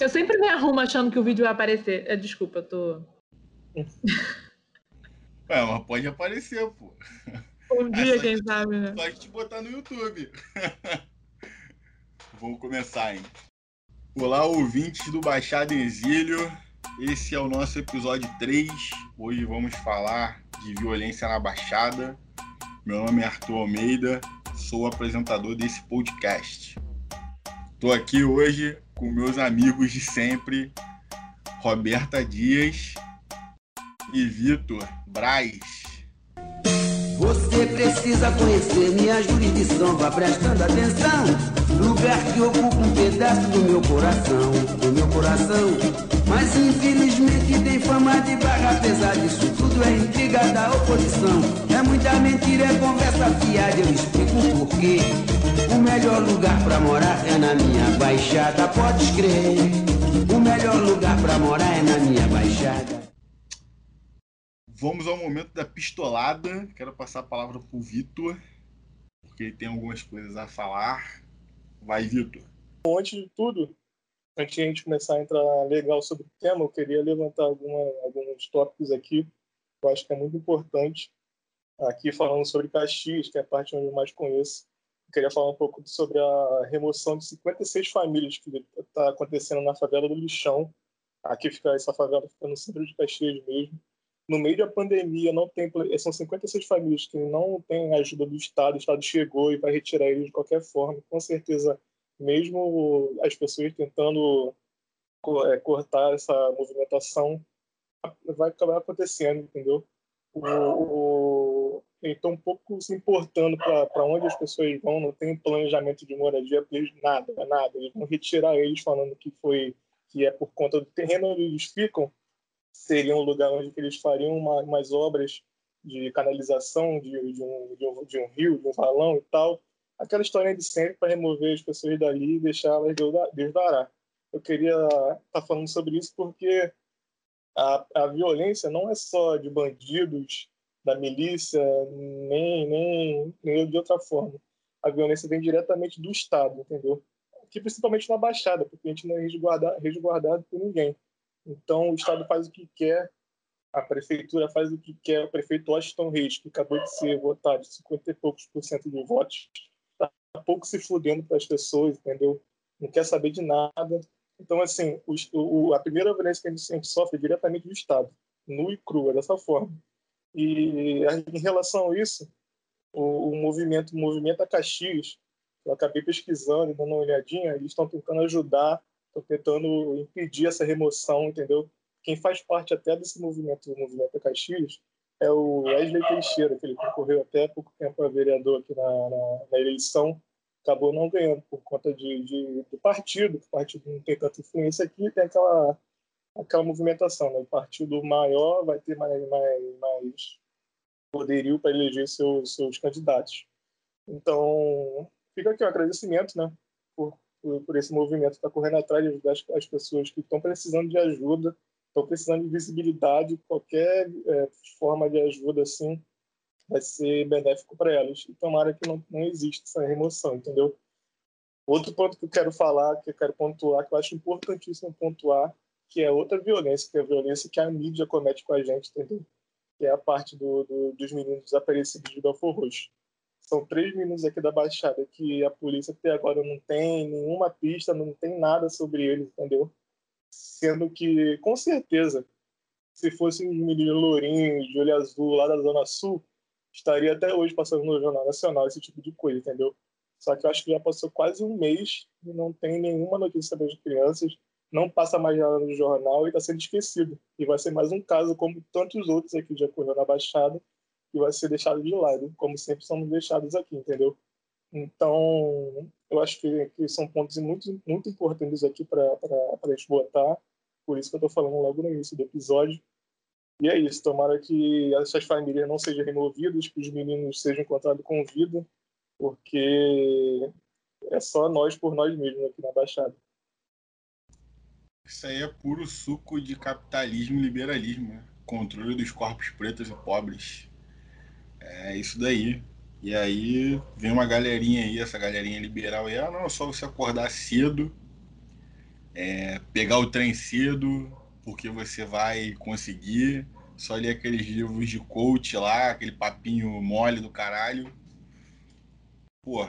Eu sempre me arrumo achando que o vídeo vai aparecer. É, desculpa, eu tô. É, mas pode aparecer, pô. Um dia, é quem gente, sabe, né? Só gente botar no YouTube. Vamos começar, hein? Olá, ouvintes do Baixada Exílio. Esse é o nosso episódio 3. Hoje vamos falar de violência na Baixada. Meu nome é Arthur Almeida, sou apresentador desse podcast. Estou aqui hoje com meus amigos de sempre, Roberta Dias e Vitor Braz. Você precisa conhecer minha jurisdição, vá prestando atenção. Lugar que ocupa um pedaço do meu coração, do meu coração. Mas infelizmente tem fama de barra, apesar disso tudo é intriga da oposição. É muita mentira, é conversa fiada, eu explico o porquê. O melhor lugar pra morar é na minha baixada, pode crer. O melhor lugar pra morar é na minha baixada. Vamos ao momento da pistolada. Quero passar a palavra para o Vitor, porque ele tem algumas coisas a falar. Vai, Vitor. Antes de tudo, antes de a gente começar a entrar legal sobre o tema, eu queria levantar alguma, alguns tópicos aqui eu acho que é muito importante. Aqui falando sobre Caxias, que é a parte onde eu mais conheço. Eu queria falar um pouco sobre a remoção de 56 famílias que está acontecendo na favela do Lixão. Aqui fica essa favela fica no centro de Caxias mesmo no meio da pandemia, não tem, são 56 famílias que não têm ajuda do Estado, o Estado chegou e vai retirar eles de qualquer forma. Com certeza, mesmo as pessoas tentando é, cortar essa movimentação, vai acabar acontecendo, entendeu? O, o, então, um pouco se importando para onde as pessoas vão, não tem planejamento de moradia, nada, nada. Eles vão retirar eles falando que foi que é por conta do terreno onde eles ficam, seria um lugar onde eles fariam uma, umas obras de canalização de, de, um, de, um, de um rio, de um valão e tal. Aquela história de sempre para remover as pessoas dali e deixá-las Deus. Eu queria estar tá falando sobre isso porque a, a violência não é só de bandidos, da milícia, nem, nem, nem de outra forma. A violência vem diretamente do Estado, entendeu? Aqui, principalmente na Baixada, porque a gente não é resguardado, resguardado por ninguém. Então, o Estado faz o que quer, a prefeitura faz o que quer. O prefeito Washington Reis, que acabou de ser votado de 50 e poucos por cento de votos, está pouco se fudendo para as pessoas, entendeu? Não quer saber de nada. Então, assim, o, o, a primeira violência que a gente, gente sofre é diretamente do Estado, nu e crua, dessa forma. E em relação a isso, o, o movimento o movimento a Caxias, eu acabei pesquisando e dando uma olhadinha, eles estão tentando ajudar Estou tentando impedir essa remoção, entendeu? Quem faz parte até desse movimento, do movimento Caxias, é o Wesley Teixeira, que ele concorreu até pouco tempo a vereador aqui na, na, na eleição, acabou não ganhando por conta de, de, do partido, o partido não tem tanta influência aqui, tem aquela, aquela movimentação, né? o partido maior vai ter mais, mais, mais poderio para eleger seus, seus candidatos. Então, fica aqui o um agradecimento né, por por, por esse movimento está correndo atrás de ajudar as, as pessoas que estão precisando de ajuda, estão precisando de visibilidade, qualquer é, forma de ajuda assim vai ser benéfico para elas. E tomara que não, não exista essa remoção, entendeu? Outro ponto que eu quero falar, que eu quero pontuar, que eu acho importantíssimo pontuar, que é outra violência, que é a violência que a mídia comete com a gente, entendeu? Que é a parte do, do, dos meninos desaparecidos de Belfor Roxo. São três meninos aqui da Baixada que a polícia até agora não tem nenhuma pista, não tem nada sobre eles, entendeu? Sendo que, com certeza, se fosse um menino lourinho, de olho azul, lá da Zona Sul, estaria até hoje passando no Jornal Nacional esse tipo de coisa, entendeu? Só que eu acho que já passou quase um mês e não tem nenhuma notícia das crianças, não passa mais nada no jornal e está sendo esquecido. E vai ser mais um caso, como tantos outros aqui já ocorreu na Baixada, e vai ser deixado de lado, como sempre somos deixados aqui, entendeu? Então, eu acho que, que são pontos muito, muito importantes aqui para a gente botar, por isso que eu estou falando logo no início do episódio. E é isso, tomara que essas famílias não sejam removidas, que os meninos sejam encontrados com vida, porque é só nós por nós mesmos aqui na Baixada. Isso aí é puro suco de capitalismo e liberalismo, né? controle dos corpos pretos e pobres. É isso daí. E aí vem uma galerinha aí, essa galerinha liberal aí, ah não, é só você acordar cedo é, pegar o trem cedo, porque você vai conseguir. Só ler aqueles livros de coach lá, aquele papinho mole do caralho. Pô,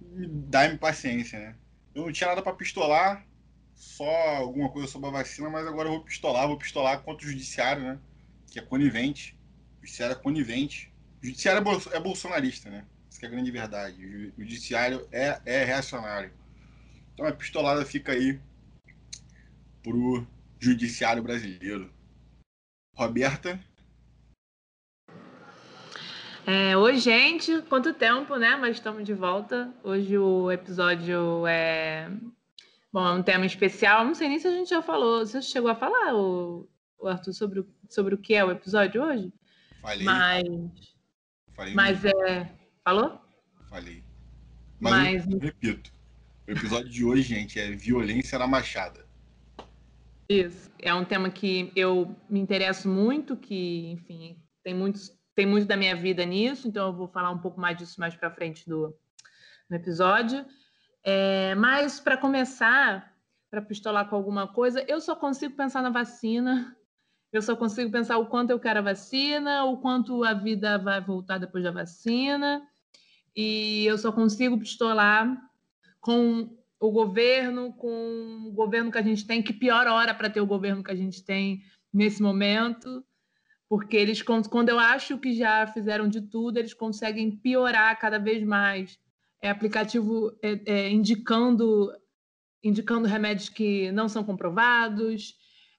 dá-me paciência, né? Eu não tinha nada para pistolar, só alguma coisa sobre a vacina, mas agora eu vou pistolar, vou pistolar contra o judiciário, né? Que é conivente. Judiciário é conivente. O judiciário é, é bolsonarista, né? Isso é a grande verdade. O judiciário é, é reacionário. Então a pistolada fica aí pro judiciário brasileiro. Roberta? É, oi, gente. Quanto tempo, né? Mas estamos de volta. Hoje o episódio é. Bom, é um tema especial. Não sei nem se a gente já falou. Você chegou a falar, o, o Arthur, sobre o, sobre o que é o episódio hoje? Falei. Mas. Falei mas é. Falou? Falei. Mas, mas... Eu, eu repito. O episódio de hoje, gente, é violência na Machada. Isso. É um tema que eu me interesso muito, que, enfim, tem, muitos, tem muito da minha vida nisso, então eu vou falar um pouco mais disso mais para frente do, no episódio. É, mas, para começar, para pistolar com alguma coisa, eu só consigo pensar na vacina. Eu só consigo pensar o quanto eu quero a vacina, o quanto a vida vai voltar depois da vacina. E eu só consigo pistolar com o governo, com o governo que a gente tem, que pior hora para ter o governo que a gente tem nesse momento, porque eles, quando eu acho que já fizeram de tudo, eles conseguem piorar cada vez mais. É aplicativo é, é, indicando, indicando remédios que não são comprovados,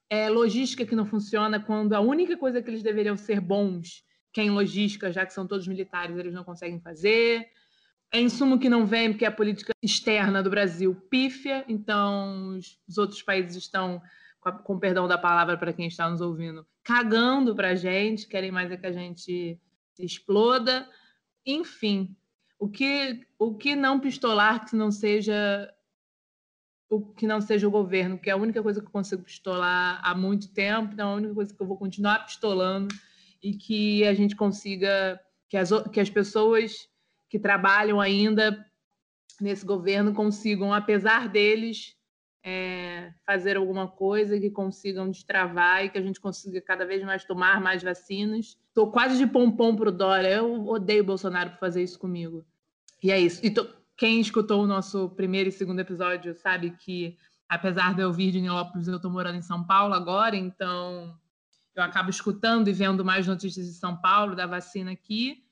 é logística que não funciona, quando a única coisa que eles deveriam ser bons, que é em logística, já que são todos militares, eles não conseguem fazer é insumo que não vem porque a política externa do Brasil pífia, então os outros países estão, com perdão da palavra para quem está nos ouvindo, cagando para a gente, querem mais é que a gente se exploda. Enfim, o que, o que não pistolar que não seja o que não seja o governo, que é a única coisa que eu consigo pistolar há muito tempo, então é a única coisa que eu vou continuar pistolando e que a gente consiga que as, que as pessoas que trabalham ainda nesse governo consigam, apesar deles, é, fazer alguma coisa, que consigam destravar e que a gente consiga cada vez mais tomar mais vacinas. Estou quase de pompom para o Dória. Eu odeio o Bolsonaro por fazer isso comigo. E é isso. E tô... quem escutou o nosso primeiro e segundo episódio sabe que, apesar de eu vir de Nilópolis, eu estou morando em São Paulo agora, então eu acabo escutando e vendo mais notícias de São Paulo, da vacina aqui.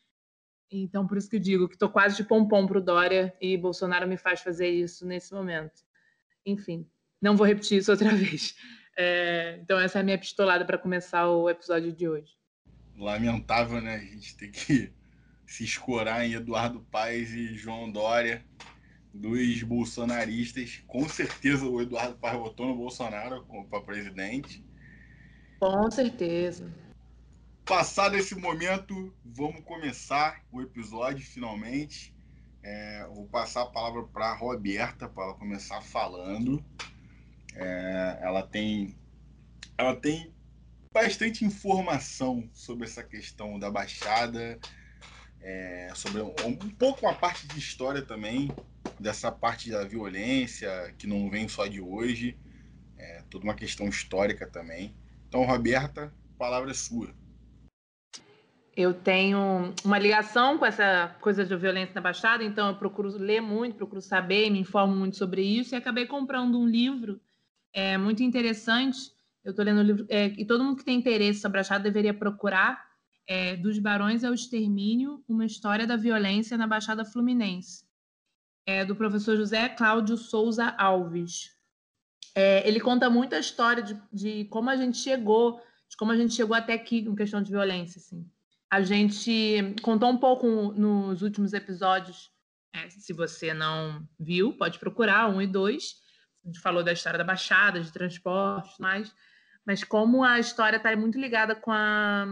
Então, por isso que eu digo que estou quase de pompom para o Dória e Bolsonaro me faz fazer isso nesse momento. Enfim, não vou repetir isso outra vez. É, então, essa é a minha pistolada para começar o episódio de hoje. Lamentável, né? A gente ter que se escorar em Eduardo Paes e João Dória, dois bolsonaristas. Com certeza o Eduardo Paes votou no Bolsonaro para presidente. Com certeza. Passado esse momento, vamos começar o episódio finalmente. É, vou passar a palavra para a Roberta para ela começar falando. É, ela tem, ela tem bastante informação sobre essa questão da Baixada, é, sobre um, um pouco uma parte de história também dessa parte da violência que não vem só de hoje, é, toda uma questão histórica também. Então, Roberta, palavra é sua eu tenho uma ligação com essa coisa de violência na Baixada, então eu procuro ler muito, procuro saber, me informo muito sobre isso e acabei comprando um livro é, muito interessante. Eu estou lendo o livro, é, e todo mundo que tem interesse sobre a Baixada deveria procurar é, Dos Barões ao Extermínio, uma história da violência na Baixada Fluminense, é, do professor José Cláudio Souza Alves. É, ele conta muito a história de, de como a gente chegou, de como a gente chegou até aqui em questão de violência, assim. A gente contou um pouco nos últimos episódios. É, se você não viu, pode procurar um e dois. A gente falou da história da Baixada, de transporte, mais. Mas como a história está muito ligada com a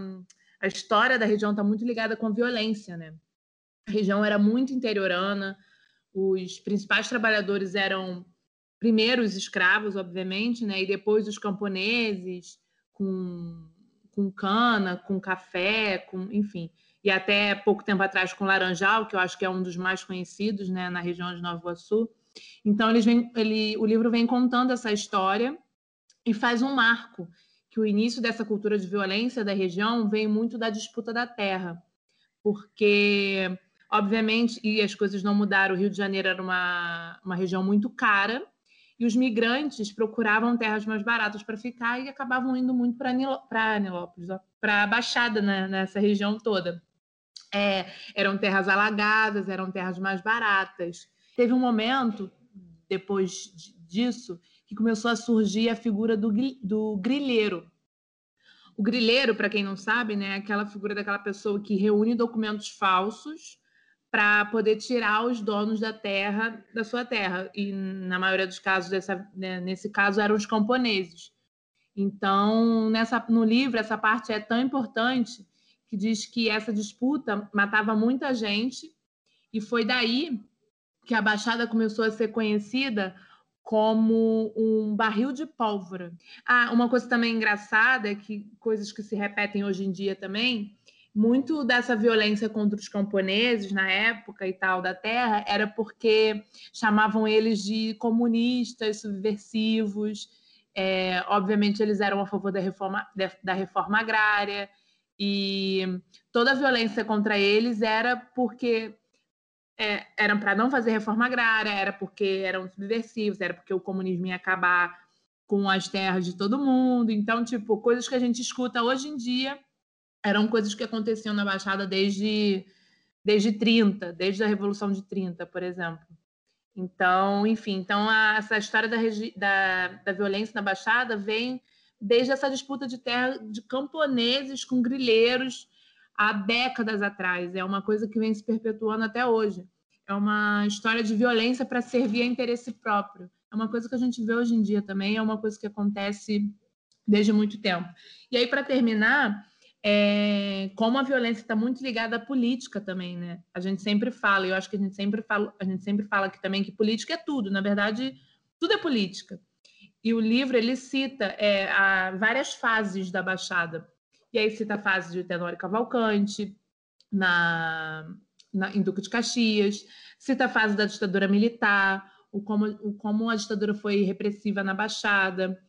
a história da região está muito ligada com violência, né? A região era muito interiorana. Os principais trabalhadores eram primeiro os escravos, obviamente, né? E depois os camponeses com com cana, com café, com, enfim. E até pouco tempo atrás com laranjal, que eu acho que é um dos mais conhecidos né, na região de Nova Iguaçu. Então eles vem, ele, o livro vem contando essa história e faz um marco que o início dessa cultura de violência da região vem muito da disputa da terra, porque obviamente e as coisas não mudaram. O Rio de Janeiro era uma, uma região muito cara e os migrantes procuravam terras mais baratas para ficar e acabavam indo muito para Nilópolis, para a Baixada, né, nessa região toda. É, eram terras alagadas, eram terras mais baratas. Teve um momento, depois disso, que começou a surgir a figura do, do grilheiro. O grilheiro, para quem não sabe, né, é aquela figura daquela pessoa que reúne documentos falsos para poder tirar os donos da terra da sua terra. E na maioria dos casos, dessa, né, nesse caso, eram os camponeses. Então, nessa, no livro, essa parte é tão importante que diz que essa disputa matava muita gente e foi daí que a Baixada começou a ser conhecida como um barril de pólvora. Ah, uma coisa também engraçada é que coisas que se repetem hoje em dia também muito dessa violência contra os camponeses na época e tal da terra era porque chamavam eles de comunistas, subversivos. É, obviamente, eles eram a favor da reforma, da reforma agrária e toda a violência contra eles era porque é, eram para não fazer reforma agrária, era porque eram subversivos, era porque o comunismo ia acabar com as terras de todo mundo. Então, tipo, coisas que a gente escuta hoje em dia eram coisas que aconteciam na Baixada desde, desde 30, desde a Revolução de 30, por exemplo. Então, enfim, então a, essa história da, da, da violência na Baixada vem desde essa disputa de terra de camponeses com grileiros há décadas atrás. É uma coisa que vem se perpetuando até hoje. É uma história de violência para servir a interesse próprio. É uma coisa que a gente vê hoje em dia também, é uma coisa que acontece desde muito tempo. E aí, para terminar, é, como a violência está muito ligada à política também, né? A gente sempre fala, eu acho que a gente sempre fala, a gente sempre fala aqui também que política é tudo. Na verdade, tudo é política. E o livro ele cita é, várias fases da Baixada. E aí cita a fase de Tenório Cavalcante, na, na, em Duque de Caxias, cita a fase da ditadura militar, o como, o como a ditadura foi repressiva na Baixada,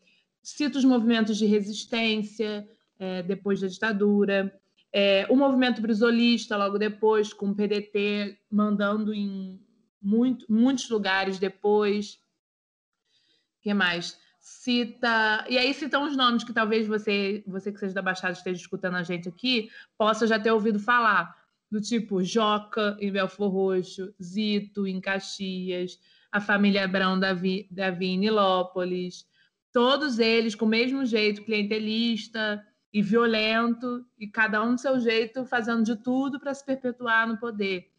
cita os movimentos de resistência, é, depois da ditadura. É, o movimento brisolista, logo depois, com o PDT mandando em muito, muitos lugares depois. O que mais? Cita. E aí citam os nomes que talvez você, você que seja da Baixada esteja escutando a gente aqui, possa já ter ouvido falar. Do tipo Joca em Belfor Roxo, Zito em Caxias, a família Abrão Davi, Davi em Nilópolis. Todos eles com o mesmo jeito, clientelista, e violento, e cada um do seu jeito fazendo de tudo para se perpetuar no poder.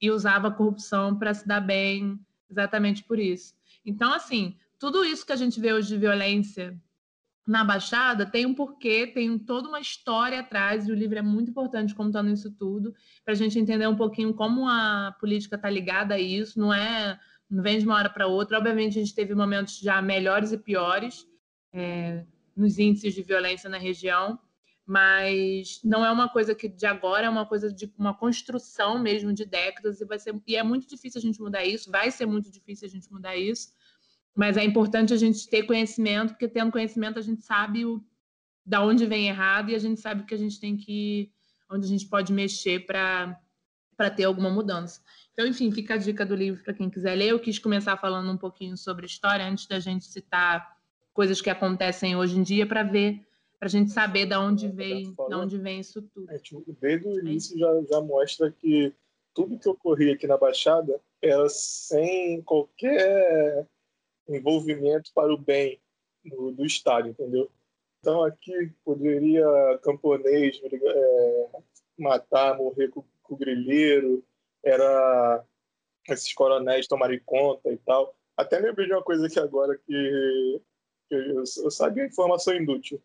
E usava a corrupção para se dar bem, exatamente por isso. Então, assim, tudo isso que a gente vê hoje de violência na Baixada tem um porquê, tem toda uma história atrás, e o livro é muito importante contando isso tudo, para a gente entender um pouquinho como a política está ligada a isso, não é. Não vem de uma hora para outra. Obviamente, a gente teve momentos já melhores e piores, é, nos índices de violência na região, mas não é uma coisa que de agora, é uma coisa de uma construção mesmo de décadas e vai ser e é muito difícil a gente mudar isso, vai ser muito difícil a gente mudar isso, mas é importante a gente ter conhecimento, porque tendo conhecimento a gente sabe o da onde vem errado e a gente sabe que a gente tem que onde a gente pode mexer para ter alguma mudança. Então, enfim, fica a dica do livro para quem quiser ler. Eu quis começar falando um pouquinho sobre história antes da gente citar coisas que acontecem hoje em dia para ver, para a gente saber de onde vem, de onde vem isso tudo. É, tipo, desde o início já, já mostra que tudo que ocorria aqui na Baixada era sem qualquer envolvimento para o bem do, do Estado, entendeu? Então aqui poderia camponês é, matar, morrer com, com o grilheiro, era esses coronéis tomarem conta e tal. Até lembrei de uma coisa aqui agora que eu, eu sabia informação inútil.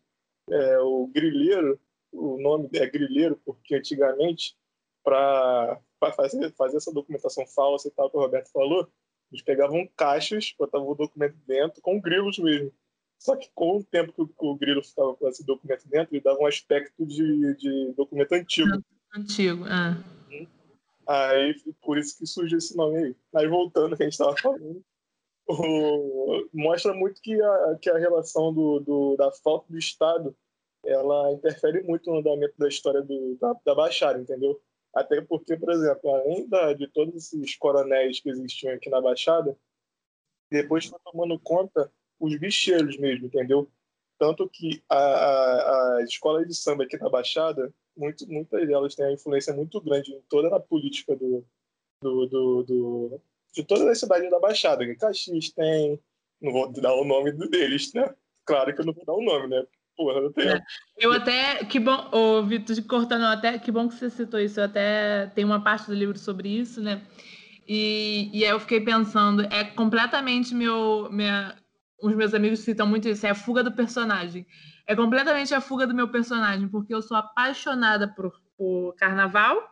É, o grilheiro, o nome é grilheiro porque antigamente, para fazer, fazer essa documentação falsa e tal que o Roberto falou, eles pegavam caixas, botavam o documento dentro, com grilos mesmo. Só que com o tempo que o, que o grilo ficava com esse documento dentro, ele dava um aspecto de, de documento antigo. Antigo, ah. Aí, por isso que surgiu esse nome aí. Aí, voltando que a gente estava falando, o, mostra muito que a, que a relação do, do, da falta do Estado ela interfere muito no andamento da história do, da, da Baixada, entendeu? Até porque, por exemplo, além de todos esses coronéis que existiam aqui na Baixada, depois foi tomando conta os bicheiros mesmo, entendeu? Tanto que a, a, a escola de samba aqui na Baixada, muito, muitas delas têm uma influência muito grande em toda a política do, do, do, do de toda a cidade da Baixada. Caxias tem, não vou dar o nome deles, né? Claro que eu não vou dar o nome, né? Porra, tenho. É. Eu até, que bom, ô Vitor, cortando, até, que bom que você citou isso, eu até tenho uma parte do livro sobre isso, né? E, e aí eu fiquei pensando, é completamente meu, minha, os meus amigos citam muito isso, é a fuga do personagem. É completamente a fuga do meu personagem, porque eu sou apaixonada por, por carnaval,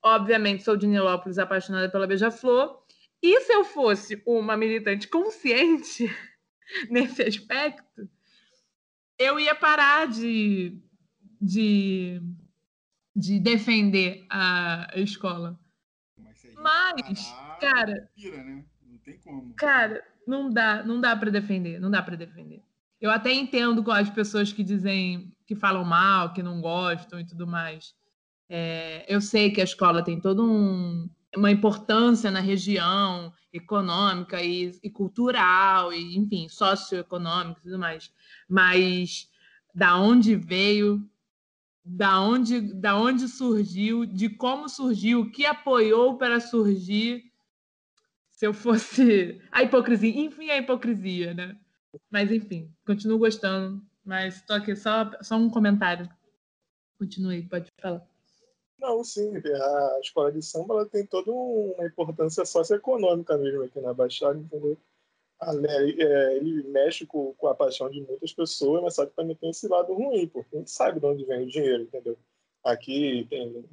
obviamente sou de Nilópolis, apaixonada pela Beija-Flor, e se eu fosse uma militante consciente nesse aspecto, eu ia parar de, de, de defender a escola. Mas, parar, cara. Né? Não tem como. Cara, não dá, não dá para defender, não dá para defender. Eu até entendo com as pessoas que dizem que falam mal, que não gostam e tudo mais. É, eu sei que a escola tem todo um, uma importância na região econômica e, e cultural e enfim socioeconômica e tudo mais mas da onde veio, da onde, da onde surgiu, de como surgiu, o que apoiou para surgir. Se eu fosse a hipocrisia, enfim, a hipocrisia, né? Mas enfim, continuo gostando. Mas estou aqui só, só um comentário. Continue, pode falar. Não, sim, a escola de samba ela tem toda uma importância socioeconômica mesmo aqui na Baixada, entendeu? É, ele mexe com, com, a paixão de muitas pessoas, mas só que também tem esse lado ruim, porque a gente sabe de onde vem o dinheiro, entendeu? Aqui tem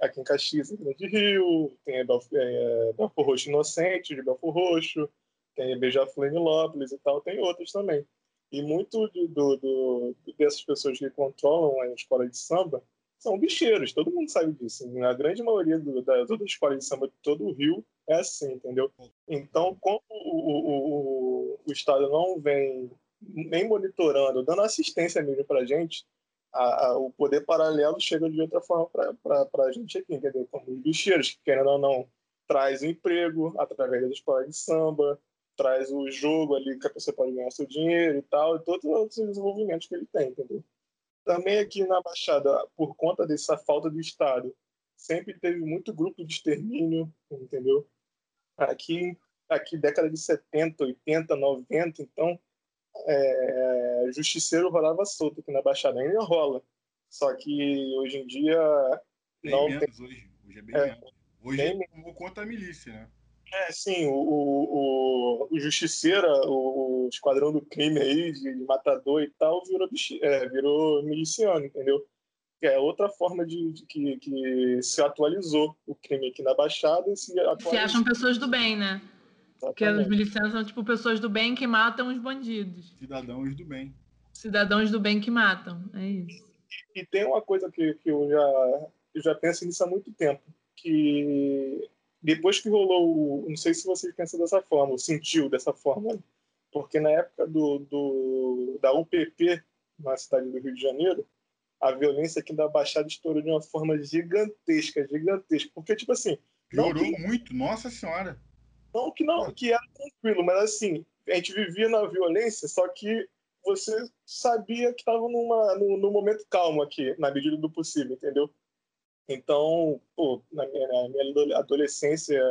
aqui em Caxias, tem Rio, tem Belfor, é, Belfor Roxo Inocente, de Belfor Roxo, tem Beija-Flor em Lópolis e tal, tem outros também. E muito do, do, do, dessas pessoas que controlam a escola de samba são bicheiros, todo mundo sabe disso. A grande maioria do, da, toda escola de samba de todo o Rio é assim, entendeu? Então, como o, o, o, Estado não vem nem monitorando, dando assistência mesmo para a gente, a, o poder paralelo chega de outra forma para a gente aqui, entendeu? Como os bicheiros, que querendo ou não, traz emprego através da escola de samba, traz o jogo ali que a pessoa pode ganhar seu dinheiro e tal, e todos os desenvolvimentos que ele tem, entendeu? Também aqui na Baixada, por conta dessa falta do Estado, sempre teve muito grupo de extermínio, entendeu? Aqui, aqui década de 70, 80, 90, então, é, justiceiro rolava solto aqui na Baixada. Ainda rola. Só que hoje em dia. Bem não menos tem... hoje. Hoje é bem é, menos. Hoje é tomou conta a milícia, né? É, sim, o, o, o Justiceira, o, o esquadrão do crime aí, de, de matador e tal, virou, é, virou miliciano, entendeu? que é outra forma de, de que, que, se atualizou o crime aqui na Baixada. E se, se acham pessoas do bem, né? Exatamente. Porque os milicianos são tipo pessoas do bem que matam os bandidos. Cidadãos do bem. Cidadãos do bem que matam, é isso. E, e tem uma coisa que, que eu, já, eu já penso nisso há muito tempo, que depois que rolou, não sei se vocês pensam dessa forma, ou sentiu dessa forma, porque na época do, do da UPP, na cidade do Rio de Janeiro, a violência aqui da Baixada estourou de uma forma gigantesca, gigantesca. Porque, tipo assim. Piorou que... muito, nossa senhora. Não que não, que era tranquilo, mas assim, a gente vivia na violência, só que você sabia que estava numa, num, num, momento calmo aqui, na medida do possível, entendeu? Então, pô, na minha, na minha adolescência,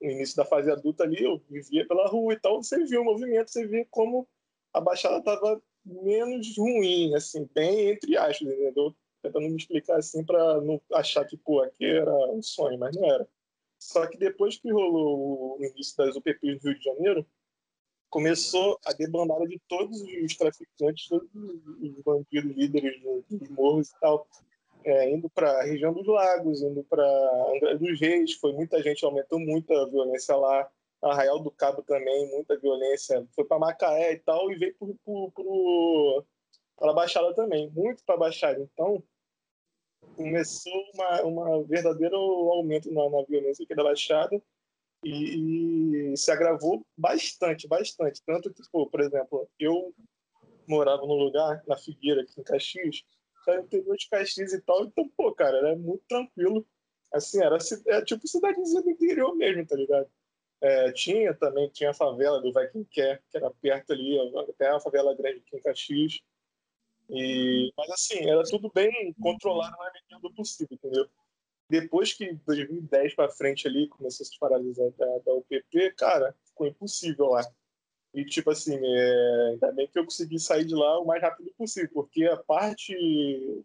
no início da fase adulta ali, eu vivia pela rua e tal, você via o movimento, você via como a Baixada estava menos ruim, assim, bem entre aspas, entendeu? Tentando me explicar assim para não achar que, pô, aqui era um sonho, mas não era. Só que depois que rolou o início das UPPs do Rio de Janeiro, começou a debandada de todos os traficantes, todos os bandidos líderes dos morros e tal, é, indo para a região dos lagos, indo para Angra dos Reis, foi muita gente, aumentou muito a violência lá. Arraial do Cabo também, muita violência. Foi para Macaé e tal, e veio para a Baixada também, muito para a Baixada. Então, começou uma, uma verdadeiro aumento na, na, violência aqui da Baixada. e, e, se agravou bastante, bastante. Tanto que, por exemplo, eu morava num lugar, na Figueira, aqui em Caxias, era interior de Caxias e tal, então, pô, cara, era muito tranquilo. Assim, era, era tipo cidadezinha do interior mesmo, tá ligado? É, tinha também, tinha a favela do Vai Quem Quer, que era perto ali, até a favela grande aqui em Caxias. E, mas assim, era tudo bem controlado na medida do possível, entendeu? Depois que 2010 para frente ali começou a se paralisar da, da UPP, cara, ficou impossível lá. E, tipo assim, é, ainda bem que eu consegui sair de lá o mais rápido possível, porque a parte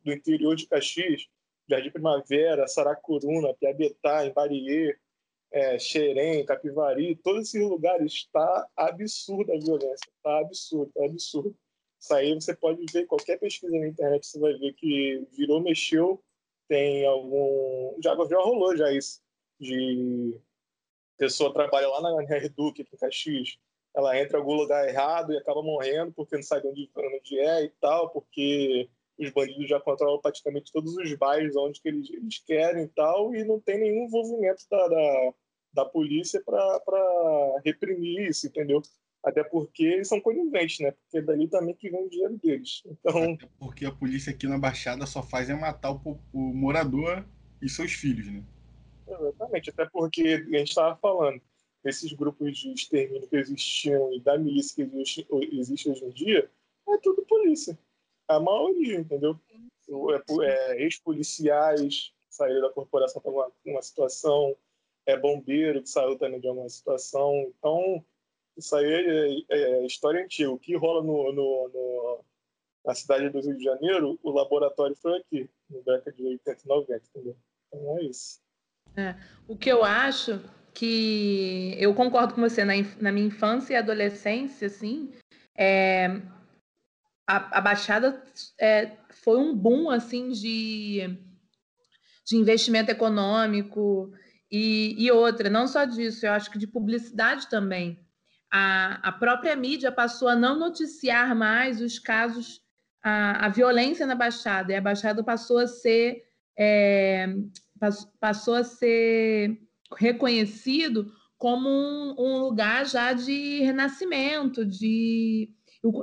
do interior de Caxias, Jardim Primavera, Saracuruna, Piabetá, Embariê, é, Xerém, Capivari, todos esses lugares está absurda a violência, está absurdo, tá absurdo. Isso aí você pode ver, qualquer pesquisa na internet, você vai ver que virou, mexeu, tem algum. Já, já rolou já isso, de pessoa trabalha lá na Reduc, aqui em Caxias, ela entra em algum lugar errado e acaba morrendo porque não sabe onde, onde é e tal, porque os bandidos já controlam praticamente todos os bairros onde que eles, eles querem e tal, e não tem nenhum envolvimento da, da, da polícia para reprimir isso, entendeu? Até porque eles são coniventes, né? Porque é dali também que vem o dinheiro deles. Então... Até porque a polícia aqui na Baixada só faz é matar o, o morador e seus filhos, né? Exatamente, até porque a gente estava falando, esses grupos de extermínio que existiam e da milícia que existe, existe hoje em dia, é tudo polícia. A maioria, entendeu? É, é, Ex-policiais saíram da corporação para uma, uma situação, é bombeiro que saiu também de alguma situação. Então, isso aí é, é, é história antiga. O que rola no, no, no, na cidade do Rio de Janeiro, o laboratório foi aqui, no década de 80 e 90, entendeu? Então é isso. É, o que eu acho que eu concordo com você na, na minha infância e adolescência, assim, é, a, a Baixada é, foi um boom assim de, de investimento econômico e, e outra, não só disso, eu acho que de publicidade também. A, a própria mídia passou a não noticiar mais os casos, a, a violência na Baixada, e a Baixada passou a ser, é, passou a ser reconhecido como um, um, lugar já de renascimento, de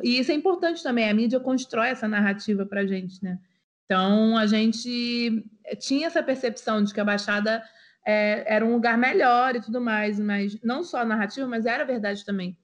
e isso é importante também. A mídia constrói essa narrativa para a gente, né? Então a gente tinha essa percepção de que a Baixada é, era um lugar melhor e tudo mais, mas não só a narrativa, mas era verdade também.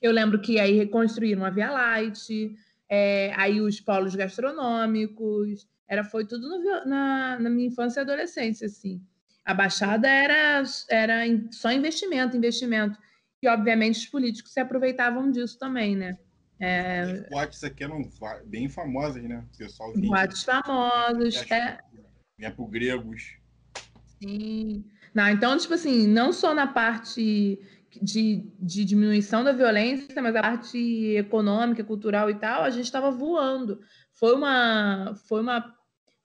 Eu lembro que aí reconstruíram a Via Light, é, aí os polos gastronômicos, era foi tudo no, na, na, minha infância e adolescência, assim. A Baixada era, era só investimento, investimento. E, obviamente, os políticos se aproveitavam disso também, né? É... As boates aqui eram bem famosas, né? O pessoal boates famosos, é... Vinha para gregos. Sim. Não, então, tipo assim, não só na parte de, de diminuição da violência, mas a parte econômica, cultural e tal, a gente estava voando. Foi uma, foi uma,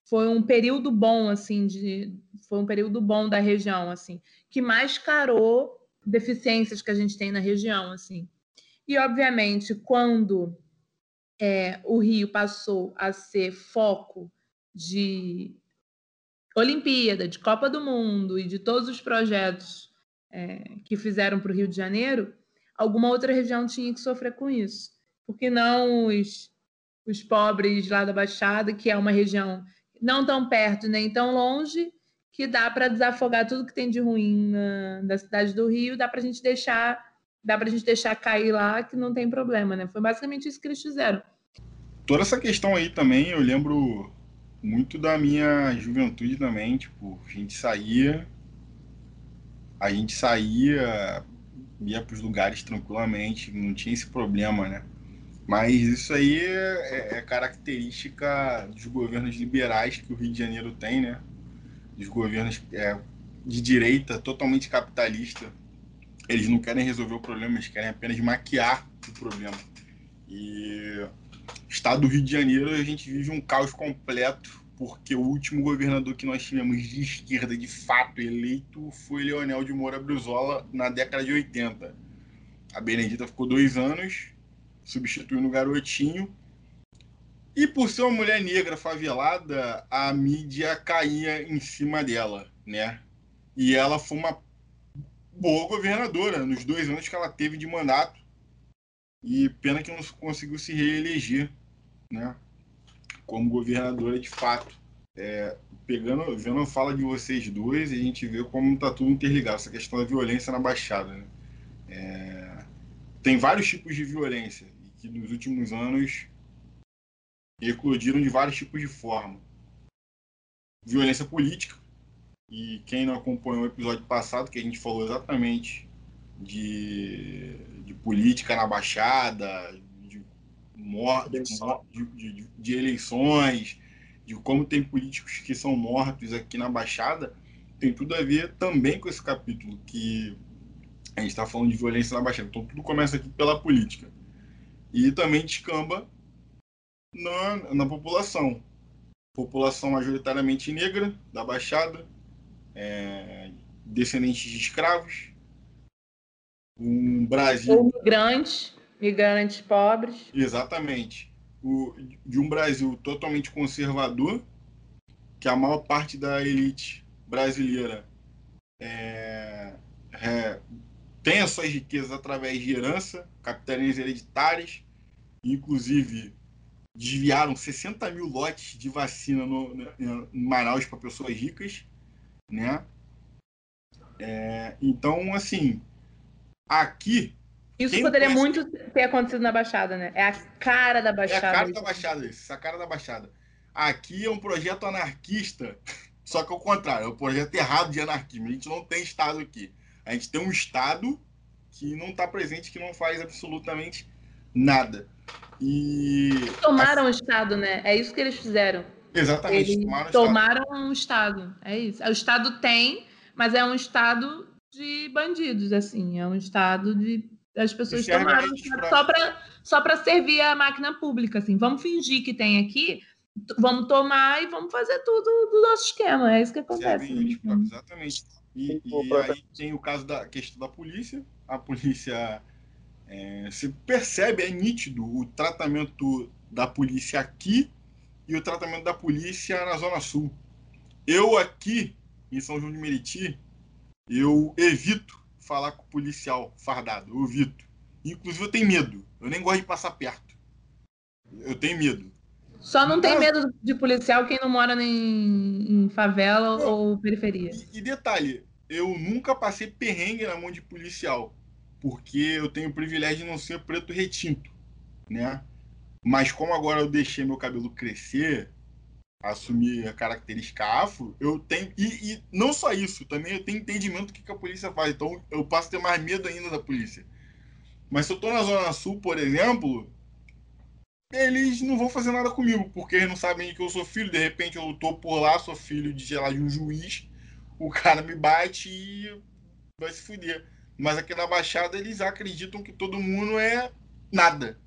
foi um período bom, assim, de, foi um período bom da região, assim, que mascarou deficiências que a gente tem na região, assim. E, obviamente, quando é, o Rio passou a ser foco de Olimpíada, de Copa do Mundo e de todos os projetos é, que fizeram para o Rio de Janeiro, alguma outra região tinha que sofrer com isso. Porque não os, os pobres lá da Baixada, que é uma região não tão perto nem tão longe, que dá para desafogar tudo que tem de ruim na, da cidade do Rio, dá para a gente deixar dá para gente deixar cair lá que não tem problema, né? Foi basicamente isso que eles fizeram. Toda essa questão aí também, eu lembro muito da minha juventude também, tipo, a gente saía, a gente saía, ia para os lugares tranquilamente, não tinha esse problema, né? Mas isso aí é, é, característica dos governos liberais que o Rio de Janeiro tem, né? Dos governos é, de direita, totalmente capitalista. Eles não querem resolver o problema, eles querem apenas maquiar o problema. E estado do Rio de Janeiro, a gente vive um caos completo, porque o último governador que nós tivemos de esquerda, de fato, eleito, foi Leonel de Moura Brizola na década de 80. A Benedita ficou dois anos, substituindo o garotinho. E por ser uma mulher negra favelada, a mídia caía em cima dela, né? E ela foi uma boa governadora nos dois anos que ela teve de mandato. E pena que não conseguiu se reeleger, né? Como governadora de fato. É, pegando, vendo a fala de vocês dois, a gente vê como está tudo interligado, essa questão da violência na Baixada. Né? É, tem vários tipos de violência, que nos últimos anos eclodiram de vários tipos de forma. Violência política, e quem não acompanhou o episódio passado, que a gente falou exatamente de, de política na Baixada, de, mor de, de, de, eleições, de como tem políticos que são mortos aqui na Baixada, tem tudo a ver também com esse capítulo, que a gente está falando de violência na Baixada. Então tudo começa aqui pela política. E também descamba na, na população. População majoritariamente negra da Baixada, é, descendentes de escravos, um Brasil. Ou migrantes, migrantes pobres. Exatamente. O, de um Brasil totalmente conservador, que a maior parte da elite brasileira é, é, tem as suas riquezas através de herança, capitanias hereditárias, inclusive desviaram 60 mil lotes de vacina no, no, em Manaus para pessoas ricas né? É, então, assim, aqui. Isso poderia conhece... muito ter acontecido na Baixada, né? É a cara da Baixada. É a cara da Baixada, isso. A cara da Baixada. Aqui é um projeto anarquista, só que ao contrário, é um projeto errado de anarquismo. A gente não tem Estado aqui. A gente tem um Estado que não está presente, que não faz absolutamente nada. E. Tomaram o Estado, né? É isso que eles fizeram. Exatamente. Eles tomaram, tomaram um Estado. É isso. O Estado tem, mas é um Estado de bandidos, assim. É um Estado de. As pessoas tomaram pra... só para só para servir a máquina pública, assim. Vamos fingir que tem aqui, vamos tomar e vamos fazer tudo do nosso esquema. É isso que acontece. Né? Exatamente. E, e aí tem o caso da questão da polícia. A polícia é, se percebe, é nítido o tratamento da polícia aqui e o tratamento da polícia na Zona Sul. Eu aqui, em São João de Meriti, eu evito falar com o policial fardado, eu evito. Inclusive eu tenho medo, eu nem gosto de passar perto. Eu tenho medo. Só não tem medo de policial quem não mora em, em favela não. ou periferia. E, e, detalhe, eu nunca passei perrengue na mão de policial, porque eu tenho o privilégio de não ser preto retinto, né? Mas como agora eu deixei meu cabelo crescer, assumir a característica afro, eu tenho. E, e, não só isso, também eu tenho entendimento do que, que a polícia faz. Então eu passo a ter mais medo ainda da polícia. Mas se eu tô na Zona Sul, por exemplo, eles não vão fazer nada comigo, porque eles não sabem que eu sou filho. De repente eu tô por lá, sou filho de, lá, de um juiz, o cara me bate e vai se fuder. Mas aqui na Baixada eles acreditam que todo mundo é nada.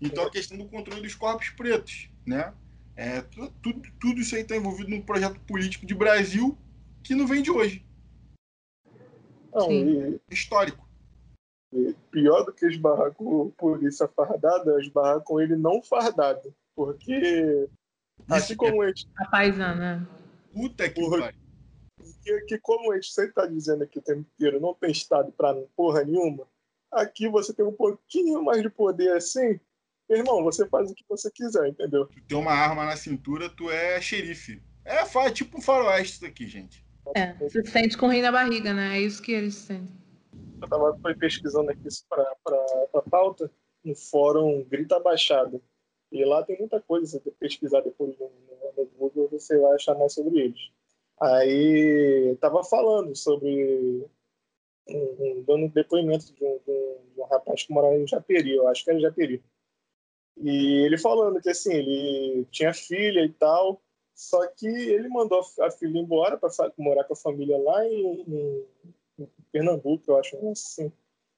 Então a questão do controle dos corpos pretos, né? É, tudo, tudo isso aí está envolvido num projeto político de Brasil que não vem de hoje. Não, e, Histórico. E pior do que esbarrar com polícia fardada, é esbarrar com ele não fardado. Porque, assim é como a gente. A paisana. Né? Puta que pariu. Que, que, como a gente sempre está dizendo aqui o tempo inteiro, não tem Estado para porra nenhuma, aqui você tem um pouquinho mais de poder assim, irmão, você faz o que você quiser, entendeu? Tu tem uma arma na cintura, tu é xerife. É, é tipo um faroeste isso aqui, gente. É, você se sente com o rei na barriga, né? É isso que eles sentem. Eu tava pesquisando aqui pra, pra, pra pauta no fórum Grita Baixada. E lá tem muita coisa, você pesquisar depois no, no, Google, você vai achar mais sobre eles. Aí tava falando sobre um, um, dando depoimento de um, de, um, de um, rapaz que morava em Japeri, eu acho que era Japeri. E ele falando que assim, ele tinha filha e tal, só que ele mandou a filha embora para morar com a família lá em, em, em, Pernambuco, eu acho, assim.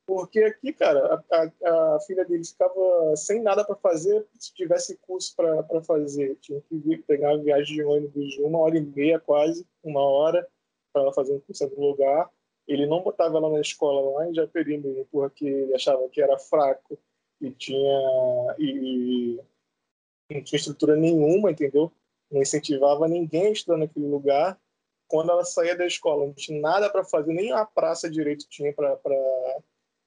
Porque aqui, cara, a, a, a filha dele ficava sem nada para fazer, se tivesse curso para fazer, tinha que vir, pegar uma viagem de ônibus de uma hora e meia, quase, uma hora, para ela fazer um curso em algum lugar. Ele não botava ela na escola lá em Japeri mesmo, porque ele achava que era fraco e tinha e, e não tinha estrutura nenhuma, entendeu? Não incentivava ninguém a estudar naquele lugar. quando ela saía da escola, não tinha nada para fazer, nem a praça direito tinha para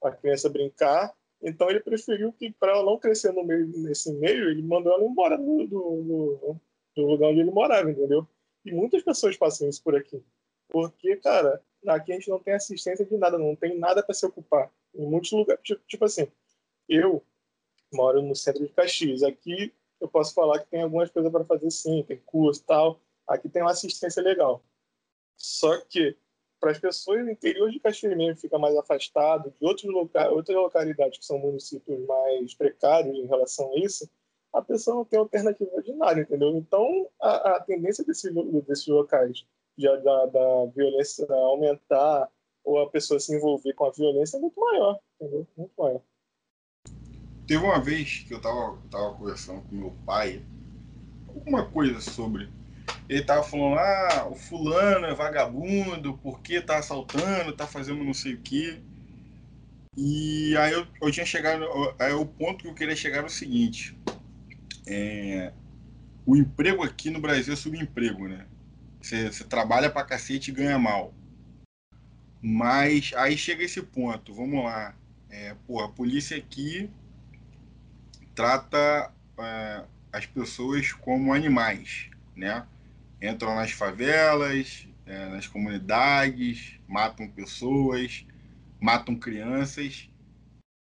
a criança brincar. Então ele preferiu que, para ela não crescer no meio, nesse meio, ele mandou ela embora do, do, do, lugar onde ele morava, entendeu? E muitas pessoas passam isso por aqui. Porque, cara, aqui a gente não tem assistência de nada, não tem nada para se ocupar. Em muitos lugares, tipo, tipo assim, eu moro no centro de Caxias. Aqui eu posso falar que tem algumas coisas para fazer sim, tem curso tal. Aqui tem uma assistência legal. Só que para as pessoas do interior de Caxias mesmo fica mais afastado de outros locais, outras localidades que são municípios mais precários em relação a isso, a pessoa não tem alternativa de nada, entendeu? Então a, a tendência desse, desses locais de, da, da violência aumentar ou a pessoa se envolver com a violência é muito maior, entendeu? Muito maior. Teve uma vez que eu tava, tava conversando com meu pai, alguma coisa sobre ele tava falando, ah, o fulano é vagabundo, porque tá assaltando, tá fazendo não sei o quê. E aí eu, eu tinha chegado, aí o ponto que eu queria chegar é o seguinte, é, o emprego aqui no Brasil é subemprego, né? Você, você trabalha pra cacete e ganha mal. Mas aí chega esse ponto, vamos lá. É, pô, a polícia aqui trata é, as pessoas como animais, né? Entram nas favelas, é, nas comunidades, matam pessoas, matam crianças.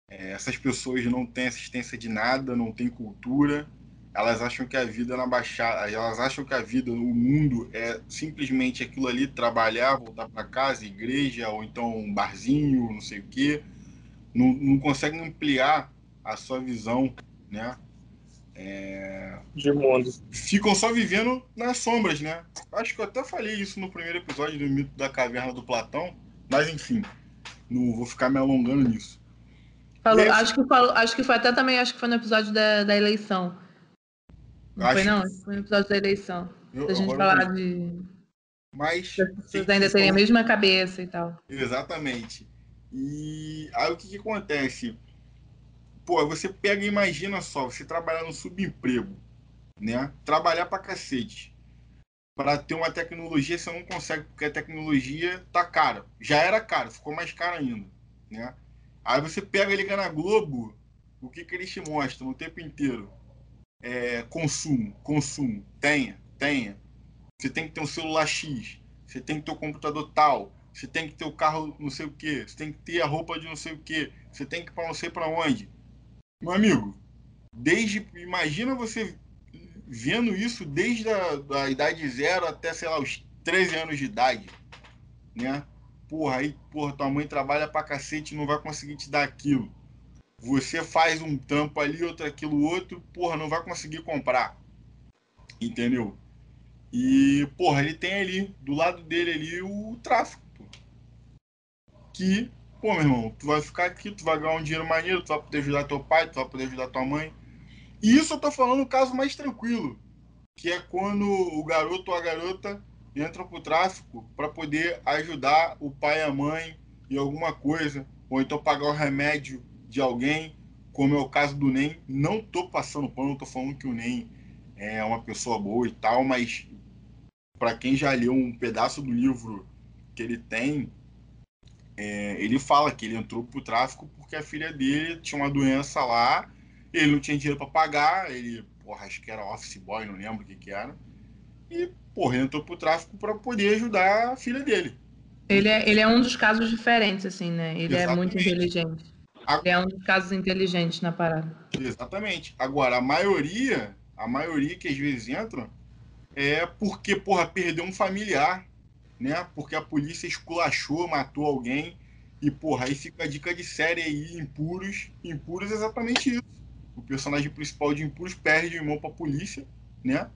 É, essas pessoas não têm assistência de nada, não têm cultura. Elas acham que a vida na baixada, elas acham que a vida no mundo é simplesmente aquilo ali, trabalhar, voltar para casa, igreja ou então um barzinho, não sei o quê. Não, não conseguem ampliar a sua visão, né? É... De mundo. Ficam só vivendo nas sombras, né? Acho que eu até falei isso no primeiro episódio do mito da caverna do Platão, mas enfim, não vou ficar me alongando nisso. Falou, Esse... acho, que falou, acho que foi até também, acho que foi no episódio da, da eleição. Não acho foi não? Foi no episódio da eleição. Eu, a gente falar eu... de. Mas. As pessoas ainda terem a mesma cabeça e tal. Exatamente. E aí o que, que acontece? Pô, você pega e imagina só, você trabalhar no subemprego, né? Trabalhar pra cacete. Para ter uma tecnologia, você não consegue, porque a tecnologia tá cara. Já era cara, ficou mais cara ainda, né? Aí você pega e liga na Globo, o que, que eles te mostram o tempo inteiro? É, consumo, consumo. Tenha, tenha. Você tem que ter um celular X, você tem que ter o um computador tal, você tem que ter o um carro não sei o que, você tem que ter a roupa de não sei o que, você tem que ir para não sei para onde. Meu amigo, desde. Imagina você vendo isso desde a da idade zero até, sei lá, os 13 anos de idade. Né? Porra, aí, porra, tua mãe trabalha pra cacete e não vai conseguir te dar aquilo. Você faz um tampo ali, outro aquilo, outro, porra, não vai conseguir comprar. Entendeu? E, porra, ele tem ali, do lado dele ali, o tráfico. Que Pô, meu irmão, tu vai ficar aqui, tu vai ganhar um dinheiro maneiro, tu vai poder ajudar teu pai, tu vai poder ajudar tua mãe. E isso eu tô falando o caso mais tranquilo, que é quando o garoto ou a garota entram pro tráfico para poder ajudar o pai e a mãe em alguma coisa, ou então pagar o remédio de alguém, como é o caso do NEM. Não tô passando pano, tô falando que o NEM é uma pessoa boa e tal, mas para quem já leu um pedaço do livro que ele tem, é, ele fala que ele entrou pro tráfico porque a filha dele tinha uma doença lá, ele não tinha dinheiro para pagar, ele, porra, acho que era office boy, não lembro o que que era. E, porra, ele entrou pro tráfico para poder ajudar a filha dele. Ele é, ele é um dos casos diferentes, assim, né? Ele Exatamente. é muito inteligente. Ele é um dos casos inteligentes na parada. Exatamente. Agora, a maioria, a maioria que às vezes entram é porque, porra, perdeu um familiar né? Porque a polícia esculachou, matou alguém. E, porra, aí fica a dica de série aí, Impuros. Impuros é exatamente isso. O personagem principal de Impuros perde o irmão pra polícia, né?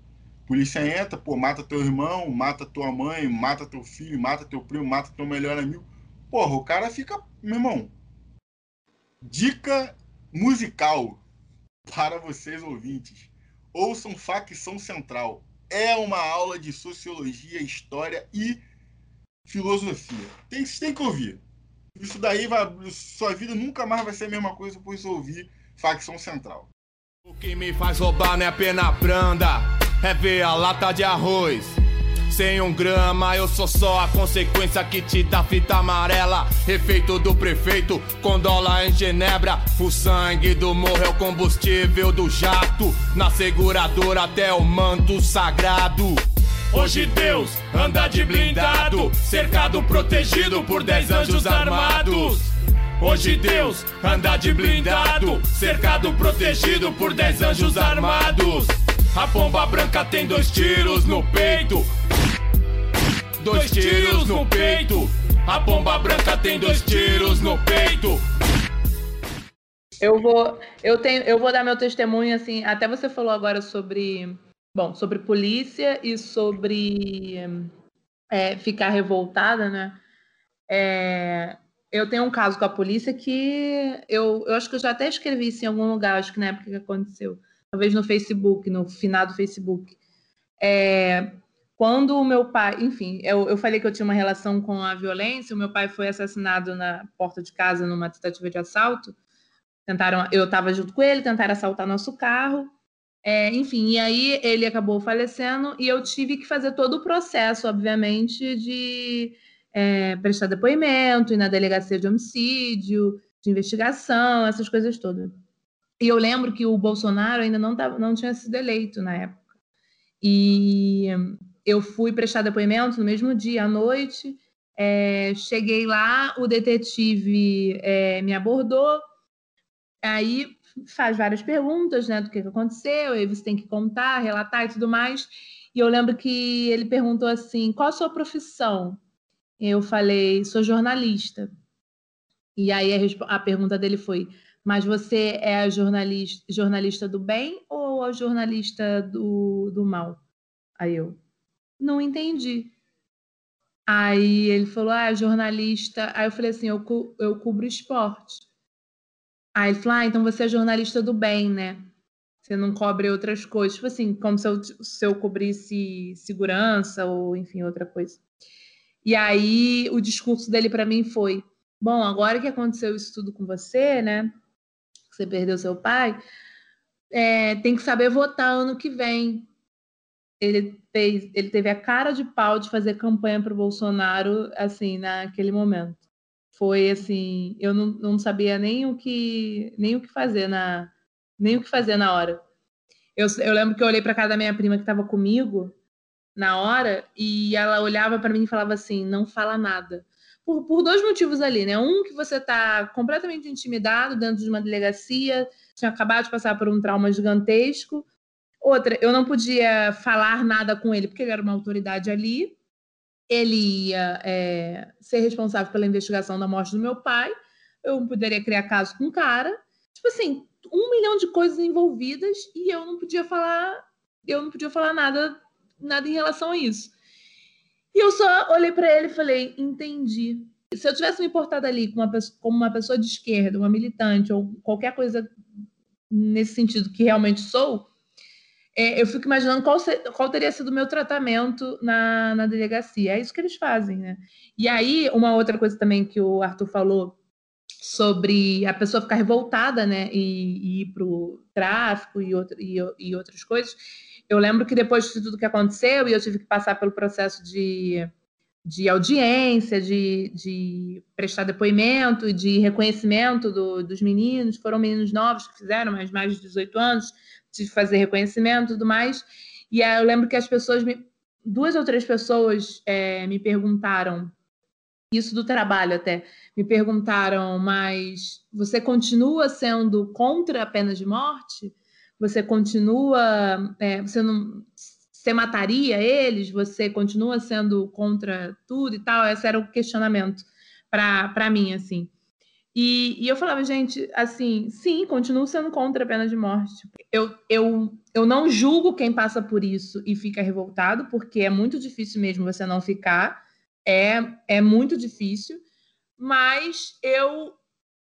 Polícia entra, pô, mata teu irmão, mata tua mãe, mata teu filho, mata teu primo, mata teu melhor amigo. Porra, o cara fica. Meu irmão. Dica musical para vocês ouvintes. Ouçam Facção Central. É uma aula de sociologia, história e filosofia. Tem, tem que ouvir. Isso daí vai. Sua vida nunca mais vai ser a mesma coisa depois de ouvir facção central. O que me faz roubar não é pena branda, é ver a lata de arroz. Sem um grama, eu sou só a consequência que te dá fita amarela. Efeito do prefeito, com dólar em Genebra. O sangue do morro é o combustível do jato. Na seguradora até o manto sagrado. Hoje Deus anda de blindado, cercado, protegido por dez anjos armados. Hoje Deus anda de blindado, cercado, protegido por dez anjos armados. A pomba branca tem dois tiros no peito. Dois tiros no peito. A pomba branca tem dois tiros no peito. Eu vou, eu tenho, eu vou dar meu testemunho assim. Até você falou agora sobre, bom, sobre polícia e sobre é, ficar revoltada, né? É, eu tenho um caso com a polícia que eu, eu acho que eu já até escrevi isso em algum lugar, acho que na época que aconteceu talvez no Facebook, no finado Facebook. É, quando o meu pai, enfim, eu, eu falei que eu tinha uma relação com a violência, o meu pai foi assassinado na porta de casa numa tentativa de assalto. Tentaram, eu estava junto com ele, tentaram assaltar nosso carro. É, enfim, e aí ele acabou falecendo e eu tive que fazer todo o processo, obviamente, de é, prestar depoimento, ir na delegacia de homicídio, de investigação, essas coisas todas. E eu lembro que o Bolsonaro ainda não, tava, não tinha sido eleito na época. E eu fui prestar depoimento no mesmo dia, à noite. É, cheguei lá, o detetive é, me abordou. Aí faz várias perguntas né, do que, que aconteceu, aí você tem que contar, relatar e tudo mais. E eu lembro que ele perguntou assim: qual a sua profissão? Eu falei: sou jornalista. E aí a, a pergunta dele foi: mas você é a jornalista, jornalista do bem ou a jornalista do, do mal? Aí eu, não entendi. Aí ele falou, ah, jornalista. Aí eu falei assim, eu, eu cubro esporte. Aí ele falou, ah, então você é jornalista do bem, né? Você não cobre outras coisas. Tipo assim, como se eu, se eu cobrisse segurança ou, enfim, outra coisa. E aí o discurso dele para mim foi: bom, agora que aconteceu isso tudo com você, né? você perdeu seu pai, é, tem que saber votar ano que vem. Ele, fez, ele teve a cara de pau de fazer campanha para o Bolsonaro, assim, naquele momento. Foi assim, eu não, não sabia nem o que nem o que fazer na nem o que fazer na hora. Eu, eu lembro que eu olhei para casa da minha prima que estava comigo na hora e ela olhava para mim e falava assim: "Não fala nada" por, por dois motivos ali, né? Um, que você está completamente intimidado dentro de uma delegacia, tinha acabado de passar por um trauma gigantesco. Outra, eu não podia falar nada com ele, porque ele era uma autoridade ali. Ele ia é, ser responsável pela investigação da morte do meu pai. Eu poderia criar caso com o cara. Tipo assim, um milhão de coisas envolvidas e eu não podia falar, eu não podia falar nada, nada em relação a isso. E eu só olhei para ele e falei: entendi. Se eu tivesse me importado ali como uma, pessoa, como uma pessoa de esquerda, uma militante ou qualquer coisa nesse sentido que realmente sou, é, eu fico imaginando qual, ser, qual, teria sido o meu tratamento na, na delegacia. É isso que eles fazem, né? E aí, uma outra coisa também que o Arthur falou sobre a pessoa ficar revoltada, né, e, e ir para o tráfico e, outro, e, e outras coisas eu lembro que depois de tudo que aconteceu, e eu tive que passar pelo processo de, de audiência, de, de prestar depoimento, de reconhecimento do, dos meninos, foram meninos novos que fizeram, mas mais de 18 anos, de fazer reconhecimento e tudo mais. E aí eu lembro que as pessoas, me, duas ou três pessoas é, me perguntaram, isso do trabalho até, me perguntaram, mas você continua sendo contra a pena de morte? você continua, é, você não, você mataria eles, você continua sendo contra tudo e tal. Esse era o questionamento para mim, assim. E, e, eu falava, gente, assim, sim, continuo sendo contra a pena de morte. Eu, eu, eu não julgo quem passa por isso e fica revoltado, porque é muito difícil mesmo você não ficar. É, é muito difícil. Mas eu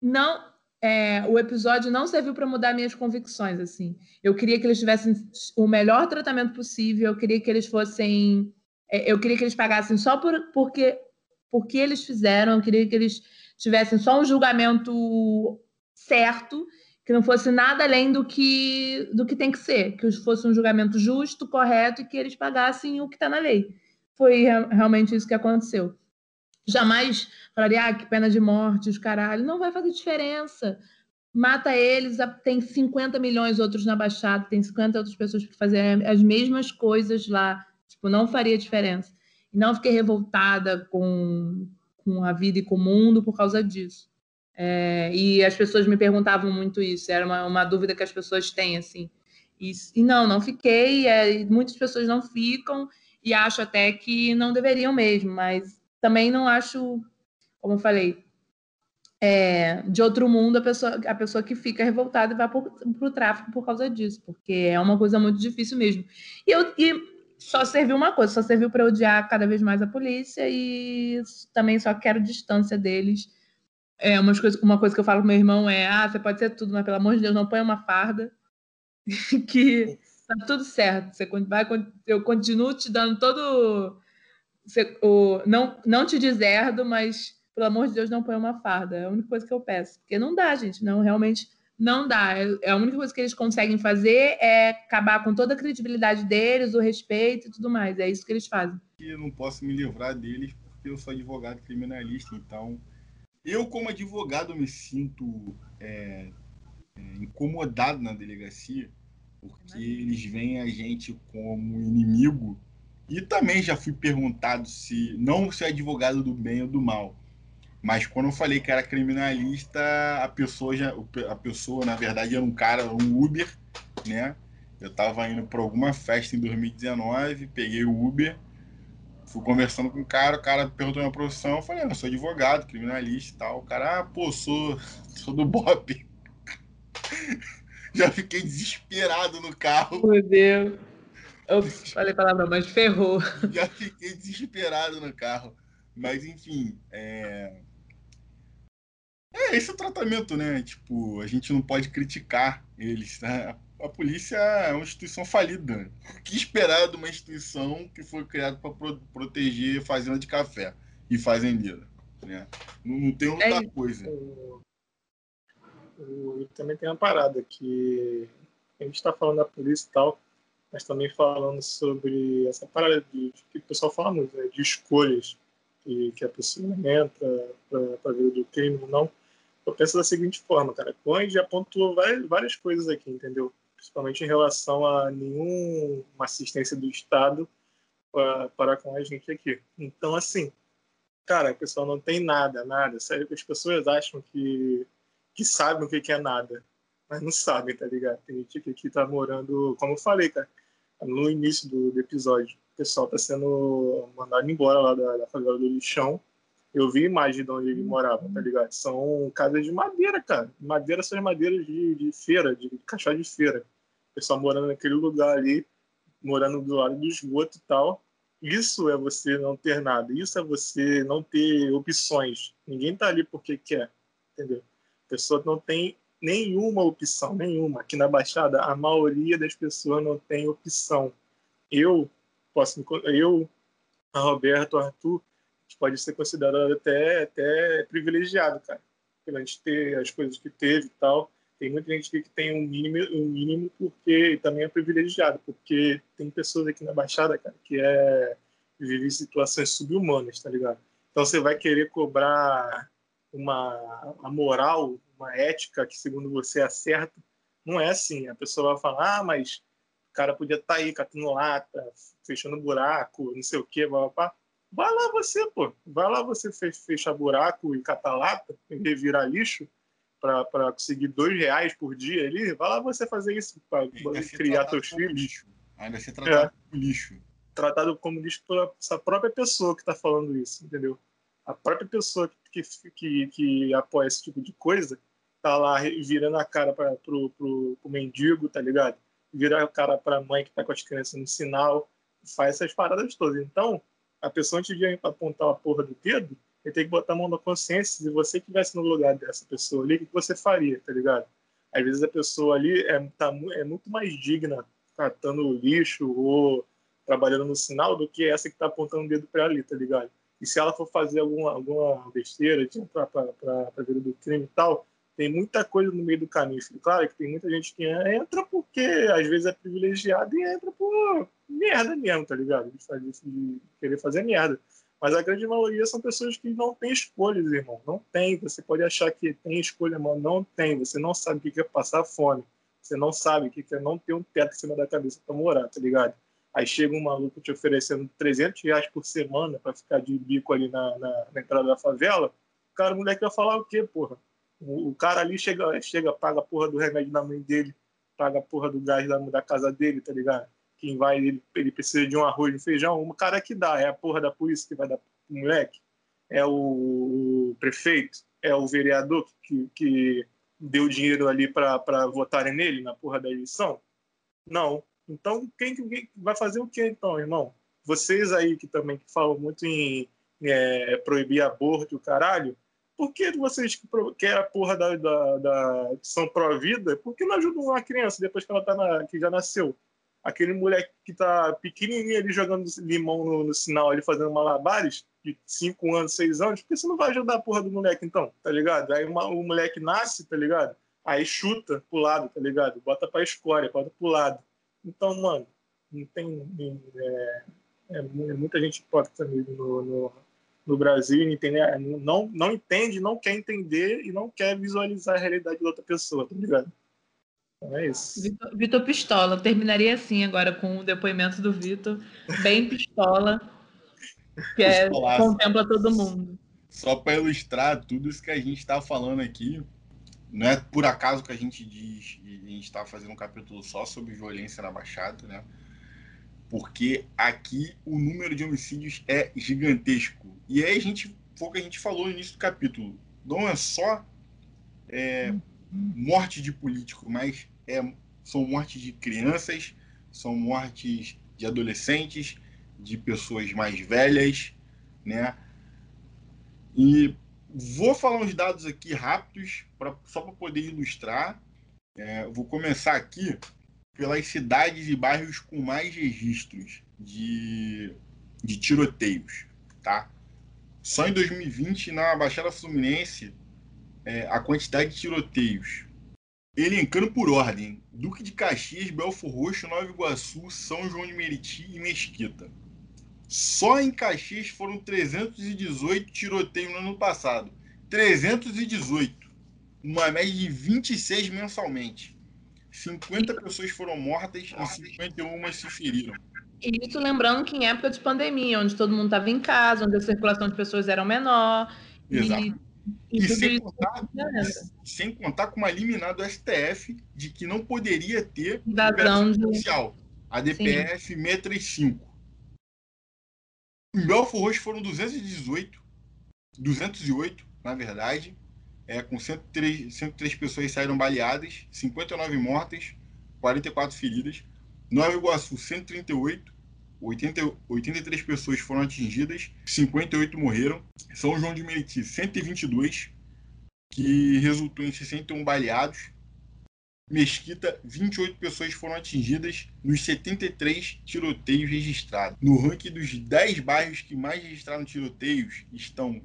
não é, o episódio não serviu para mudar minhas convicções, assim. Eu queria que eles tivessem o melhor tratamento possível, eu queria que eles fossem... É, eu queria que eles pagassem só por, porque, porque eles fizeram, eu queria que eles tivessem só um julgamento certo, que não fosse nada além do que, do que tem que ser, que fosse um julgamento justo, correto e que eles pagassem o que está na lei. foi realmente isso que aconteceu. Jamais falaria, ah, que pena de morte, os caralho. Não vai fazer diferença. Mata eles, tem 50 milhões outros na Baixada, tem 50 outras pessoas para fazer as mesmas coisas lá. Tipo, não faria diferença. E não fiquei revoltada com, com a vida e com o mundo por causa disso. É, e as pessoas me perguntavam muito isso, era uma, uma dúvida que as pessoas têm, assim. E, e não, não fiquei, é, muitas pessoas não ficam, e acho até que não deveriam mesmo, mas também não acho, como eu falei, é, de outro mundo a pessoa, a pessoa que fica revoltada e vai para o tráfico por causa disso, porque é uma coisa muito difícil mesmo. E, eu, e só serviu uma coisa, só serviu para odiar cada vez mais a polícia e também só quero distância deles. É, umas coisas, uma coisa que eu falo com meu irmão é: ah, você pode ser tudo, mas pelo amor de Deus, não põe uma farda. que tá tudo certo. Você vai, eu continuo te dando todo. Você, o, não, não te deserdo, mas pelo amor de Deus, não põe uma farda. É a única coisa que eu peço. Porque não dá, gente. Não, realmente não dá. É, a única coisa que eles conseguem fazer é acabar com toda a credibilidade deles, o respeito e tudo mais. É isso que eles fazem. Eu não posso me livrar deles porque eu sou advogado criminalista. Então, eu, como advogado, me sinto é, é, incomodado na delegacia porque eles veem a gente como inimigo. E também já fui perguntado se não se é advogado do bem ou do mal. Mas quando eu falei que era criminalista, a pessoa já, a pessoa na verdade era um cara, um Uber, né? Eu estava indo para alguma festa em 2019, peguei o Uber, fui conversando com o cara, o cara perguntou minha profissão, eu falei, ah, eu sou advogado, criminalista e tal. O cara, ah, pô, sou, sou do BOP. Já fiquei desesperado no carro. Meu Deus. Eu falei palavra, mas ferrou. Já fiquei desesperado no carro. Mas, enfim, é... É, esse é o tratamento, né? Tipo, a gente não pode criticar eles, né? A polícia é uma instituição falida. O que esperar de uma instituição que foi criada para pro proteger fazenda de café e fazendeira? Né? Não, não tem outra é coisa o, também tem uma parada que a gente está falando da polícia e tal, mas também falando sobre essa parada de, de que o pessoal fala muito, né, de escolhas que, que a pessoa entra para ver do crime ou não. Eu penso da seguinte forma, cara. Conde já pontuou várias, coisas aqui, entendeu? Principalmente em relação a nenhuma assistência do Estado para, para com a gente aqui. Então, assim, cara, o pessoal não tem nada, nada. Sério que as pessoas acham que que sabem o que, é nada, mas não sabem, tá ligado? Tem gente que aqui tá morando, como eu falei, cara, no início do, do episódio, o pessoal tá sendo mandado embora lá da, da favela do lixão. Eu vi imagem de onde ele morava, tá ligado? São casas de madeira, cara. Madeira são as madeiras de, de feira, de, de caixote de feira. O pessoal morando naquele lugar ali, morando do lado do esgoto e tal. Isso é você não ter nada. Isso é você não ter opções. Ninguém tá ali porque quer, entendeu? A pessoa não tem nenhuma opção, nenhuma. Aqui na Baixada, a maioria das pessoas não tem opção. Eu posso, eu, a Roberto, a Arthur, gente pode ser considerado até, até privilegiado, cara, pela gente ter as coisas que teve e tal. Tem muita gente que tem um mínimo, um mínimo porque também é privilegiado, porque tem pessoas aqui na Baixada, cara, que é vive situações subhumanas, tá ligado? Então você vai querer cobrar uma, uma moral, uma ética que, segundo você, é certa. Não é assim. A pessoa vai falar, ah, mas o cara podia estar tá aí catando lata, fechando buraco, não sei o quê, blá, blá, blá. Vai lá você, pô. Vai lá você fechar buraco e catar lata, e revirar lixo para conseguir dois reais por dia ali. Vai lá você fazer isso para criar seus filhos. Lixo. Ainda ser tratado é. como lixo. Tratado como lixo por essa própria pessoa que está falando isso, entendeu? A própria pessoa que, que, que apoia esse tipo de coisa tá lá virando a cara para pro, pro, pro mendigo, tá ligado? Vira a cara para a mãe que tá com as crianças no sinal, faz essas paradas todas. Então, a pessoa antes de apontar a porra do dedo, ele tem que botar a mão na consciência. Se você estivesse no lugar dessa pessoa ali, o que você faria, tá ligado? Às vezes a pessoa ali é, tá, é muito mais digna catando lixo ou trabalhando no sinal do que essa que tá apontando o dedo para ali, tá ligado? E se ela for fazer alguma, alguma besteira de entrar para a do crime e tal, Tem muita coisa no meio do caminho. Claro que tem muita gente que entra porque às vezes é privilegiado e entra por merda mesmo, tá ligado? De, de querer fazer merda. Mas a grande maioria são pessoas que não têm escolhas, irmão. Não tem. Você pode achar que tem escolha, mas não tem. Você não sabe o que é passar fome. Você não sabe o que é não ter um teto em cima da cabeça para morar, tá ligado? Aí chega um maluco te oferecendo 300 reais por semana para ficar de bico ali na, na, na, entrada da favela. Cara, o moleque vai falar o quê, porra? O, o, cara ali chega, chega, paga a porra do remédio da mãe dele, paga a porra do gás da, da casa dele, tá ligado? Quem vai, ele, ele precisa de um arroz e feijão, o cara que dá, é a porra da polícia que vai dar pro moleque, é o, o prefeito, é o vereador que, que deu dinheiro ali para votarem nele na porra da eleição? Não. Então, quem, quem vai fazer o que então, irmão? Vocês aí que também que falam muito em é, proibir aborto, caralho, por que vocês que a porra da, da, da são pró-vida, por que não ajudam uma criança depois que ela tá na, que já nasceu? Aquele moleque que tá pequenininho ali jogando limão no, no sinal ali fazendo malabares, de 5 anos, 6 anos, por que você não vai ajudar a porra do moleque então, tá ligado? Aí uma, o moleque nasce, tá ligado? Aí chuta pro lado, tá ligado? Bota pra escória, bota pro lado. Então, mano, não tem. É, é, é muita gente hipócrita no, no, no Brasil não entende, não, não entende, não quer entender e não quer visualizar a realidade da outra pessoa, tá ligado? Então é isso. Vitor, Vitor Pistola. Terminaria assim agora com o depoimento do Vitor, bem pistola, que é, contempla todo mundo. Só para ilustrar tudo isso que a gente está falando aqui, não é por acaso que a gente diz, e a gente está fazendo um capítulo só sobre violência na Baixada, né? Porque aqui o número de homicídios é gigantesco. E aí a gente, foi o que a gente falou no início do capítulo. Não é só é, morte de político, mas é, são mortes de crianças, são mortes de adolescentes, de pessoas mais velhas, né? E vou falar uns dados aqui rápidos, pra, só para poder ilustrar. É, vou começar aqui pelas cidades e bairros com mais registros de, de tiroteios, tá? Só em 2020, na Baixada Fluminense, é, a quantidade de tiroteios. Elencando por ordem: Duque de Caxias, Belfor Roxo, Nova Iguaçu, São João de Meriti e Mesquita. Só em Caxias foram 318 tiroteios no ano passado. 318. Uma média de 26 mensalmente. 50 pessoas foram mortas e 51 se feriram. Isso lembrando que em época de pandemia, onde todo mundo estava em casa, onde a circulação de pessoas era menor. Exato. E, e, e sem, contar, sem contar com uma liminar do STF de que não poderia ter invasão social. A DPF Sim. 635. Em Belfort Roxo foram 218, 208, na verdade, é, com 103, 103 pessoas saíram baleadas, 59 mortas, 44 feridas. Nova Iguaçu, 138, 80, 83 pessoas foram atingidas, 58 morreram. São João de Meriti, 122, que resultou em 61 baleados, Mesquita, 28 pessoas foram atingidas nos 73 tiroteios registrados. No ranking dos 10 bairros que mais registraram tiroteios estão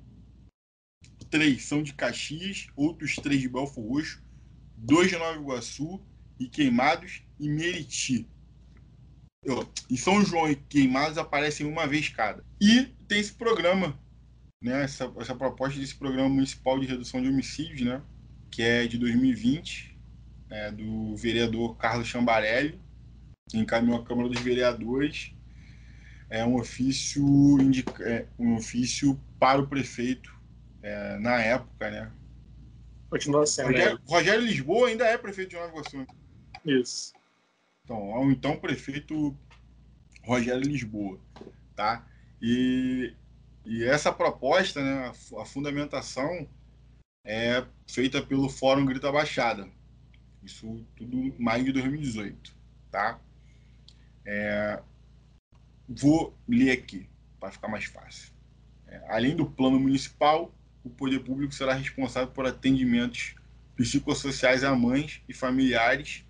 três são de Caxias, outros três de Belfo Roxo, dois de Nova Iguaçu e Queimados e Meriti. E São João e Queimados aparecem uma vez cada. E tem esse programa, né, essa, essa proposta desse programa municipal de redução de homicídios, né, que é de 2020, é, do vereador Carlos Chambarelli, que encaminhou à Câmara dos Vereadores é um ofício, indica, é, um ofício para o prefeito é, na época, né? Continua sendo. Rogério, né? Rogério, Lisboa ainda é prefeito de Nova Iguaçu. Isso. Então, ao então prefeito Rogério Lisboa, tá? E, e essa proposta, né, a, a fundamentação é feita pelo Fórum Grita Baixada, isso tudo em maio de 2018, tá? É, vou ler aqui para ficar mais fácil. É, além do plano municipal, o poder público será responsável por atendimentos psicossociais a mães e familiares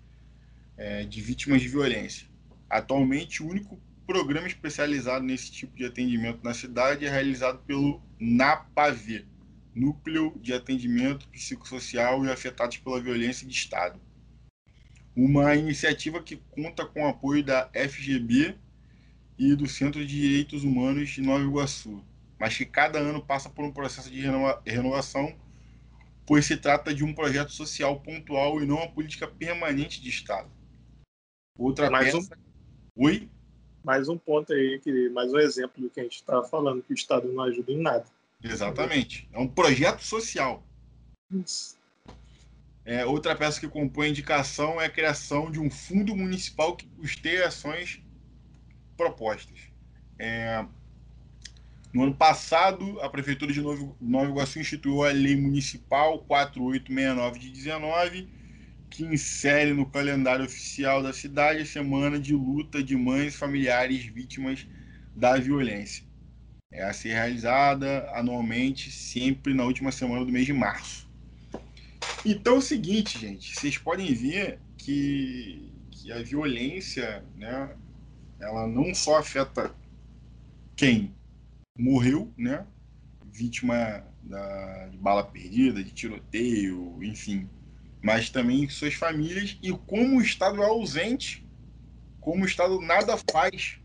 é, de vítimas de violência. Atualmente, o único programa especializado nesse tipo de atendimento na cidade é realizado pelo NAPAV, Núcleo de Atendimento Psicossocial e Afetados pela Violência de Estado. Uma iniciativa que conta com o apoio da FGB e do Centro de Direitos Humanos de Nova Iguaçu, mas que cada ano passa por um processo de renovação, pois se trata de um projeto social pontual e não uma política permanente de Estado. Outra mais peça... Um... Oi? Mais um ponto aí, que, mais um exemplo do que a gente estava falando, que o Estado não ajuda em nada. Exatamente. É um projeto social. É, outra peça que compõe a indicação é a criação de um fundo municipal que custeia ações propostas. É, no ano passado, a Prefeitura de Novo, Nova Iguaçu instituiu a Lei Municipal 4869 de 19, que insere no calendário oficial da cidade a Semana de Luta de Mães Familiares Vítimas da Violência. É a ser realizada anualmente, sempre na última semana do mês de março. Então é o seguinte, gente, vocês podem ver que, que a violência, né, ela não só afeta quem morreu, né, vítima da, de bala perdida, de tiroteio, enfim, mas também suas famílias e como o Estado é ausente, como o Estado nada faz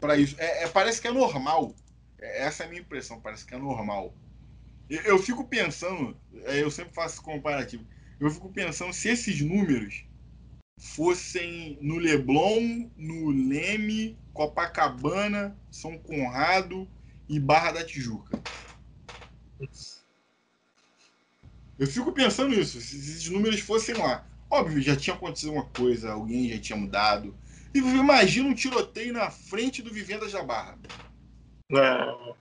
para isso. É, é, parece que é normal. É, essa é a minha impressão, parece que é normal. Eu, eu fico pensando, é, eu sempre faço comparativo, eu fico pensando se esses números fossem no Leblon, no Leme, Copacabana, São Conrado e Barra da Tijuca. Eu fico pensando nisso, se esses números fossem lá. Óbvio, já tinha acontecido uma coisa, alguém já tinha mudado. E imagina um tiroteio na frente do Vivendas da Barra. Não.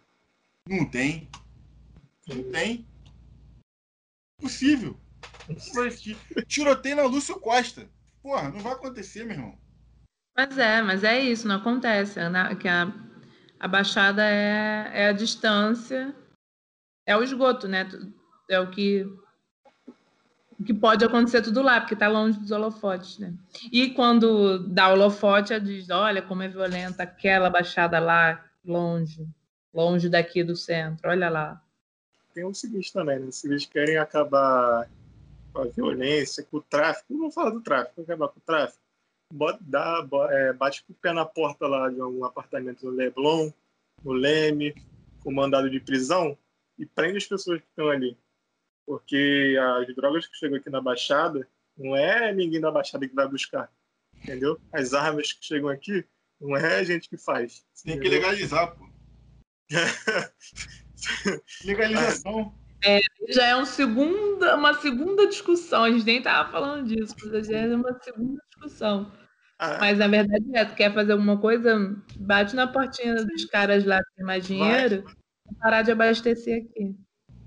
Não tem. Não tem. Possível. Tiroteio na Lúcio Costa. Porra, não vai acontecer, meu irmão. Mas é, mas é isso, não acontece. É que a, a baixada é, é a distância, é o esgoto, né? É o que que pode acontecer tudo lá, porque está longe dos holofotes, né? E quando dá holofote, diz, olha como é violenta aquela baixada lá, longe, longe daqui do centro, olha lá. Tem o seguinte também, né? Se eles querem acabar com a violência, com o tráfico, não vamos falar do tráfico, acabar com o tráfico, dá, é, bate com o pé na porta lá de um apartamento no Leblon, no Leme, com mandado de prisão, e prende as pessoas que estão ali porque as drogas que chegam aqui na Baixada não é ninguém da Baixada que vai buscar, entendeu? As armas que chegam aqui não é a gente que faz. Tem que legalizar, pô. Legalização. É, já é um segunda, uma segunda discussão. A gente nem estava falando disso, mas já é uma segunda discussão. Ah, é? mas na verdade é, tu quer fazer alguma coisa, bate na portinha dos caras lá que tem mais dinheiro, vai. parar de abastecer aqui.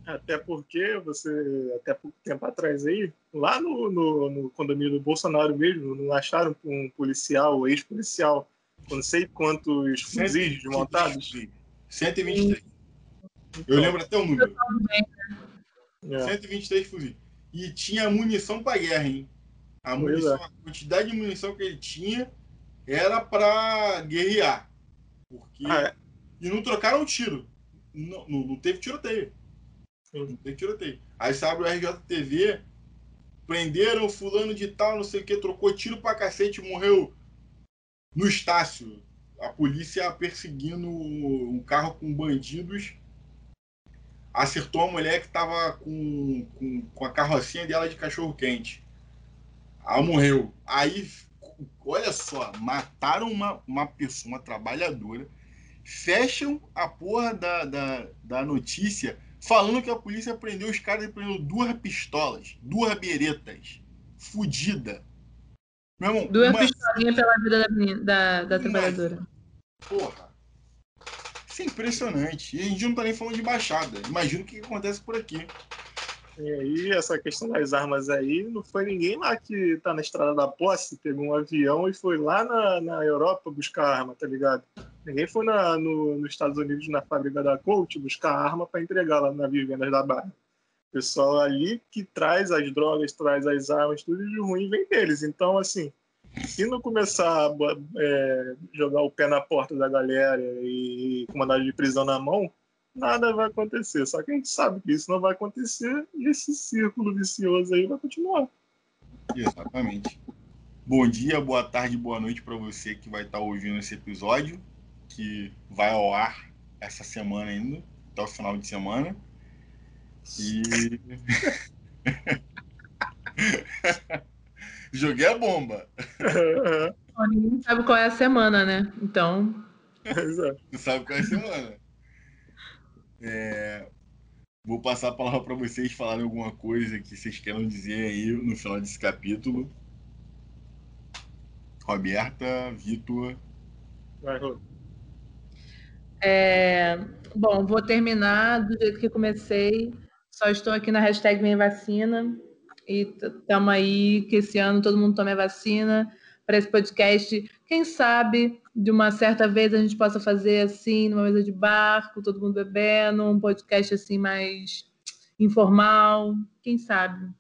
Até porque você, até pouco tempo atrás aí, lá no, no, no condomínio do Bolsonaro mesmo, não acharam um policial, ex-policial, não sei quantos fuzis desmontados? 123. Então, Eu lembro até o número. É. 123 fuzis. E tinha munição para guerra, hein? A, munição, é. a quantidade de munição que ele tinha era para guerrear. Porque... Ah, é. E não trocaram tiro. Não, não, não teve tiroteio. Não tem tiroteio. Aí sabe o RJTV, prenderam fulano de tal, não sei o que, trocou tiro pra cacete, morreu no Estácio. A polícia perseguindo um carro com bandidos. Acertou uma mulher que tava com, com, com a carrocinha dela de cachorro quente. Ela morreu. Aí, olha só, mataram uma, uma pessoa, uma trabalhadora, fecham a porra da, da, da notícia falando que a polícia prendeu os caras e prendeu duas pistolas, duas beretas, fudida. Meu irmão, duas uma... pistolinhas pela vida da, da, da trabalhadora. Porra. Isso é impressionante. E a gente não tá nem falando de baixada. Imagina o que acontece por aqui. E aí, essa questão das armas aí, não foi ninguém lá que tá na estrada da posse, pegou um avião e foi lá na, na Europa buscar arma, tá ligado? Ninguém foi na, no, nos Estados Unidos, na fábrica da Colt, buscar arma para entregar lá na Vivendas da Barra. O pessoal ali que traz as drogas, traz as armas, tudo de ruim vem deles. Então, assim, se não começar a é, jogar o pé na porta da galera e com mandado de prisão na mão, nada vai acontecer. Só que a gente sabe que isso não vai acontecer e esse círculo vicioso aí vai continuar. Exatamente. Bom dia, boa tarde, boa noite para você que vai estar tá ouvindo esse episódio, que vai ao ar essa semana ainda, até o final de semana. E. Joguei a bomba. Ninguém sabe qual é a semana, né? Então. Exato. Não sabe qual é a semana. É... Vou passar a palavra para vocês falarem alguma coisa que vocês queiram dizer aí no final desse capítulo. Roberta, Vitor. Vai, Rô. É, bom, vou terminar do jeito que comecei. Só estou aqui na hashtag Minha Vacina. E estamos aí que esse ano todo mundo tome a vacina para esse podcast. Quem sabe de uma certa vez a gente possa fazer assim, numa mesa de barco, todo mundo bebendo, um podcast assim mais informal. Quem sabe?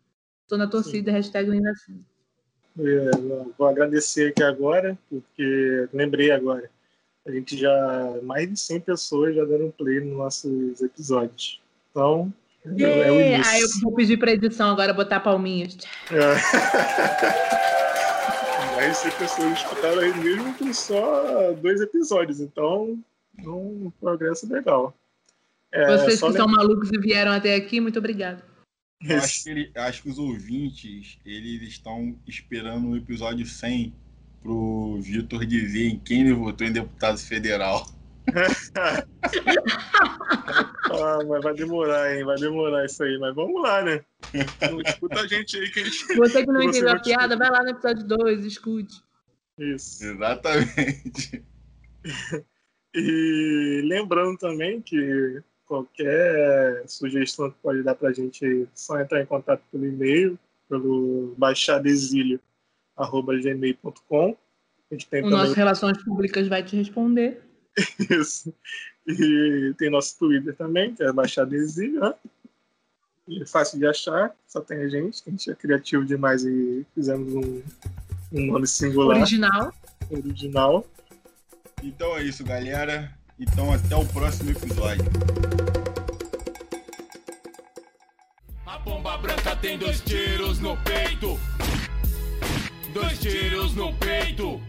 Estou na torcida, Sim. hashtag Minha Vacina. É, vou agradecer aqui agora, porque lembrei agora. A gente já, mais de 100 pessoas já deram play nos nossos episódios. Então, é, é o início. Aí eu vou pedir para edição agora botar palminhas. É. 100 pessoas escutaram aí mesmo com só dois episódios. Então, um progresso legal. É, Vocês que são malucos e vieram até aqui, muito obrigado. Acho que, ele, acho que os ouvintes eles estão esperando o episódio 100 pro Vitor dizer em quem ele votou em deputado federal. ah, mas vai demorar, hein? Vai demorar isso aí. Mas vamos lá, né? escuta a gente aí que a gente. Você que não entendeu a piada, vai lá no episódio 2, escute. Isso. Exatamente. E lembrando também que qualquer sugestão que pode dar para a gente é só entrar em contato pelo e-mail, pelo baixadesilho.gmail.com. O também... nosso Relações Públicas vai te responder. Isso. E tem nosso Twitter também, que é Baixada Exílio, né? E é fácil de achar, só tem a gente, a gente é criativo demais e fizemos um, um nome singular. Original. Original. Então é isso, galera. Então até o próximo episódio. A bomba branca tem dois tiros no peito. Dois tiros no peito.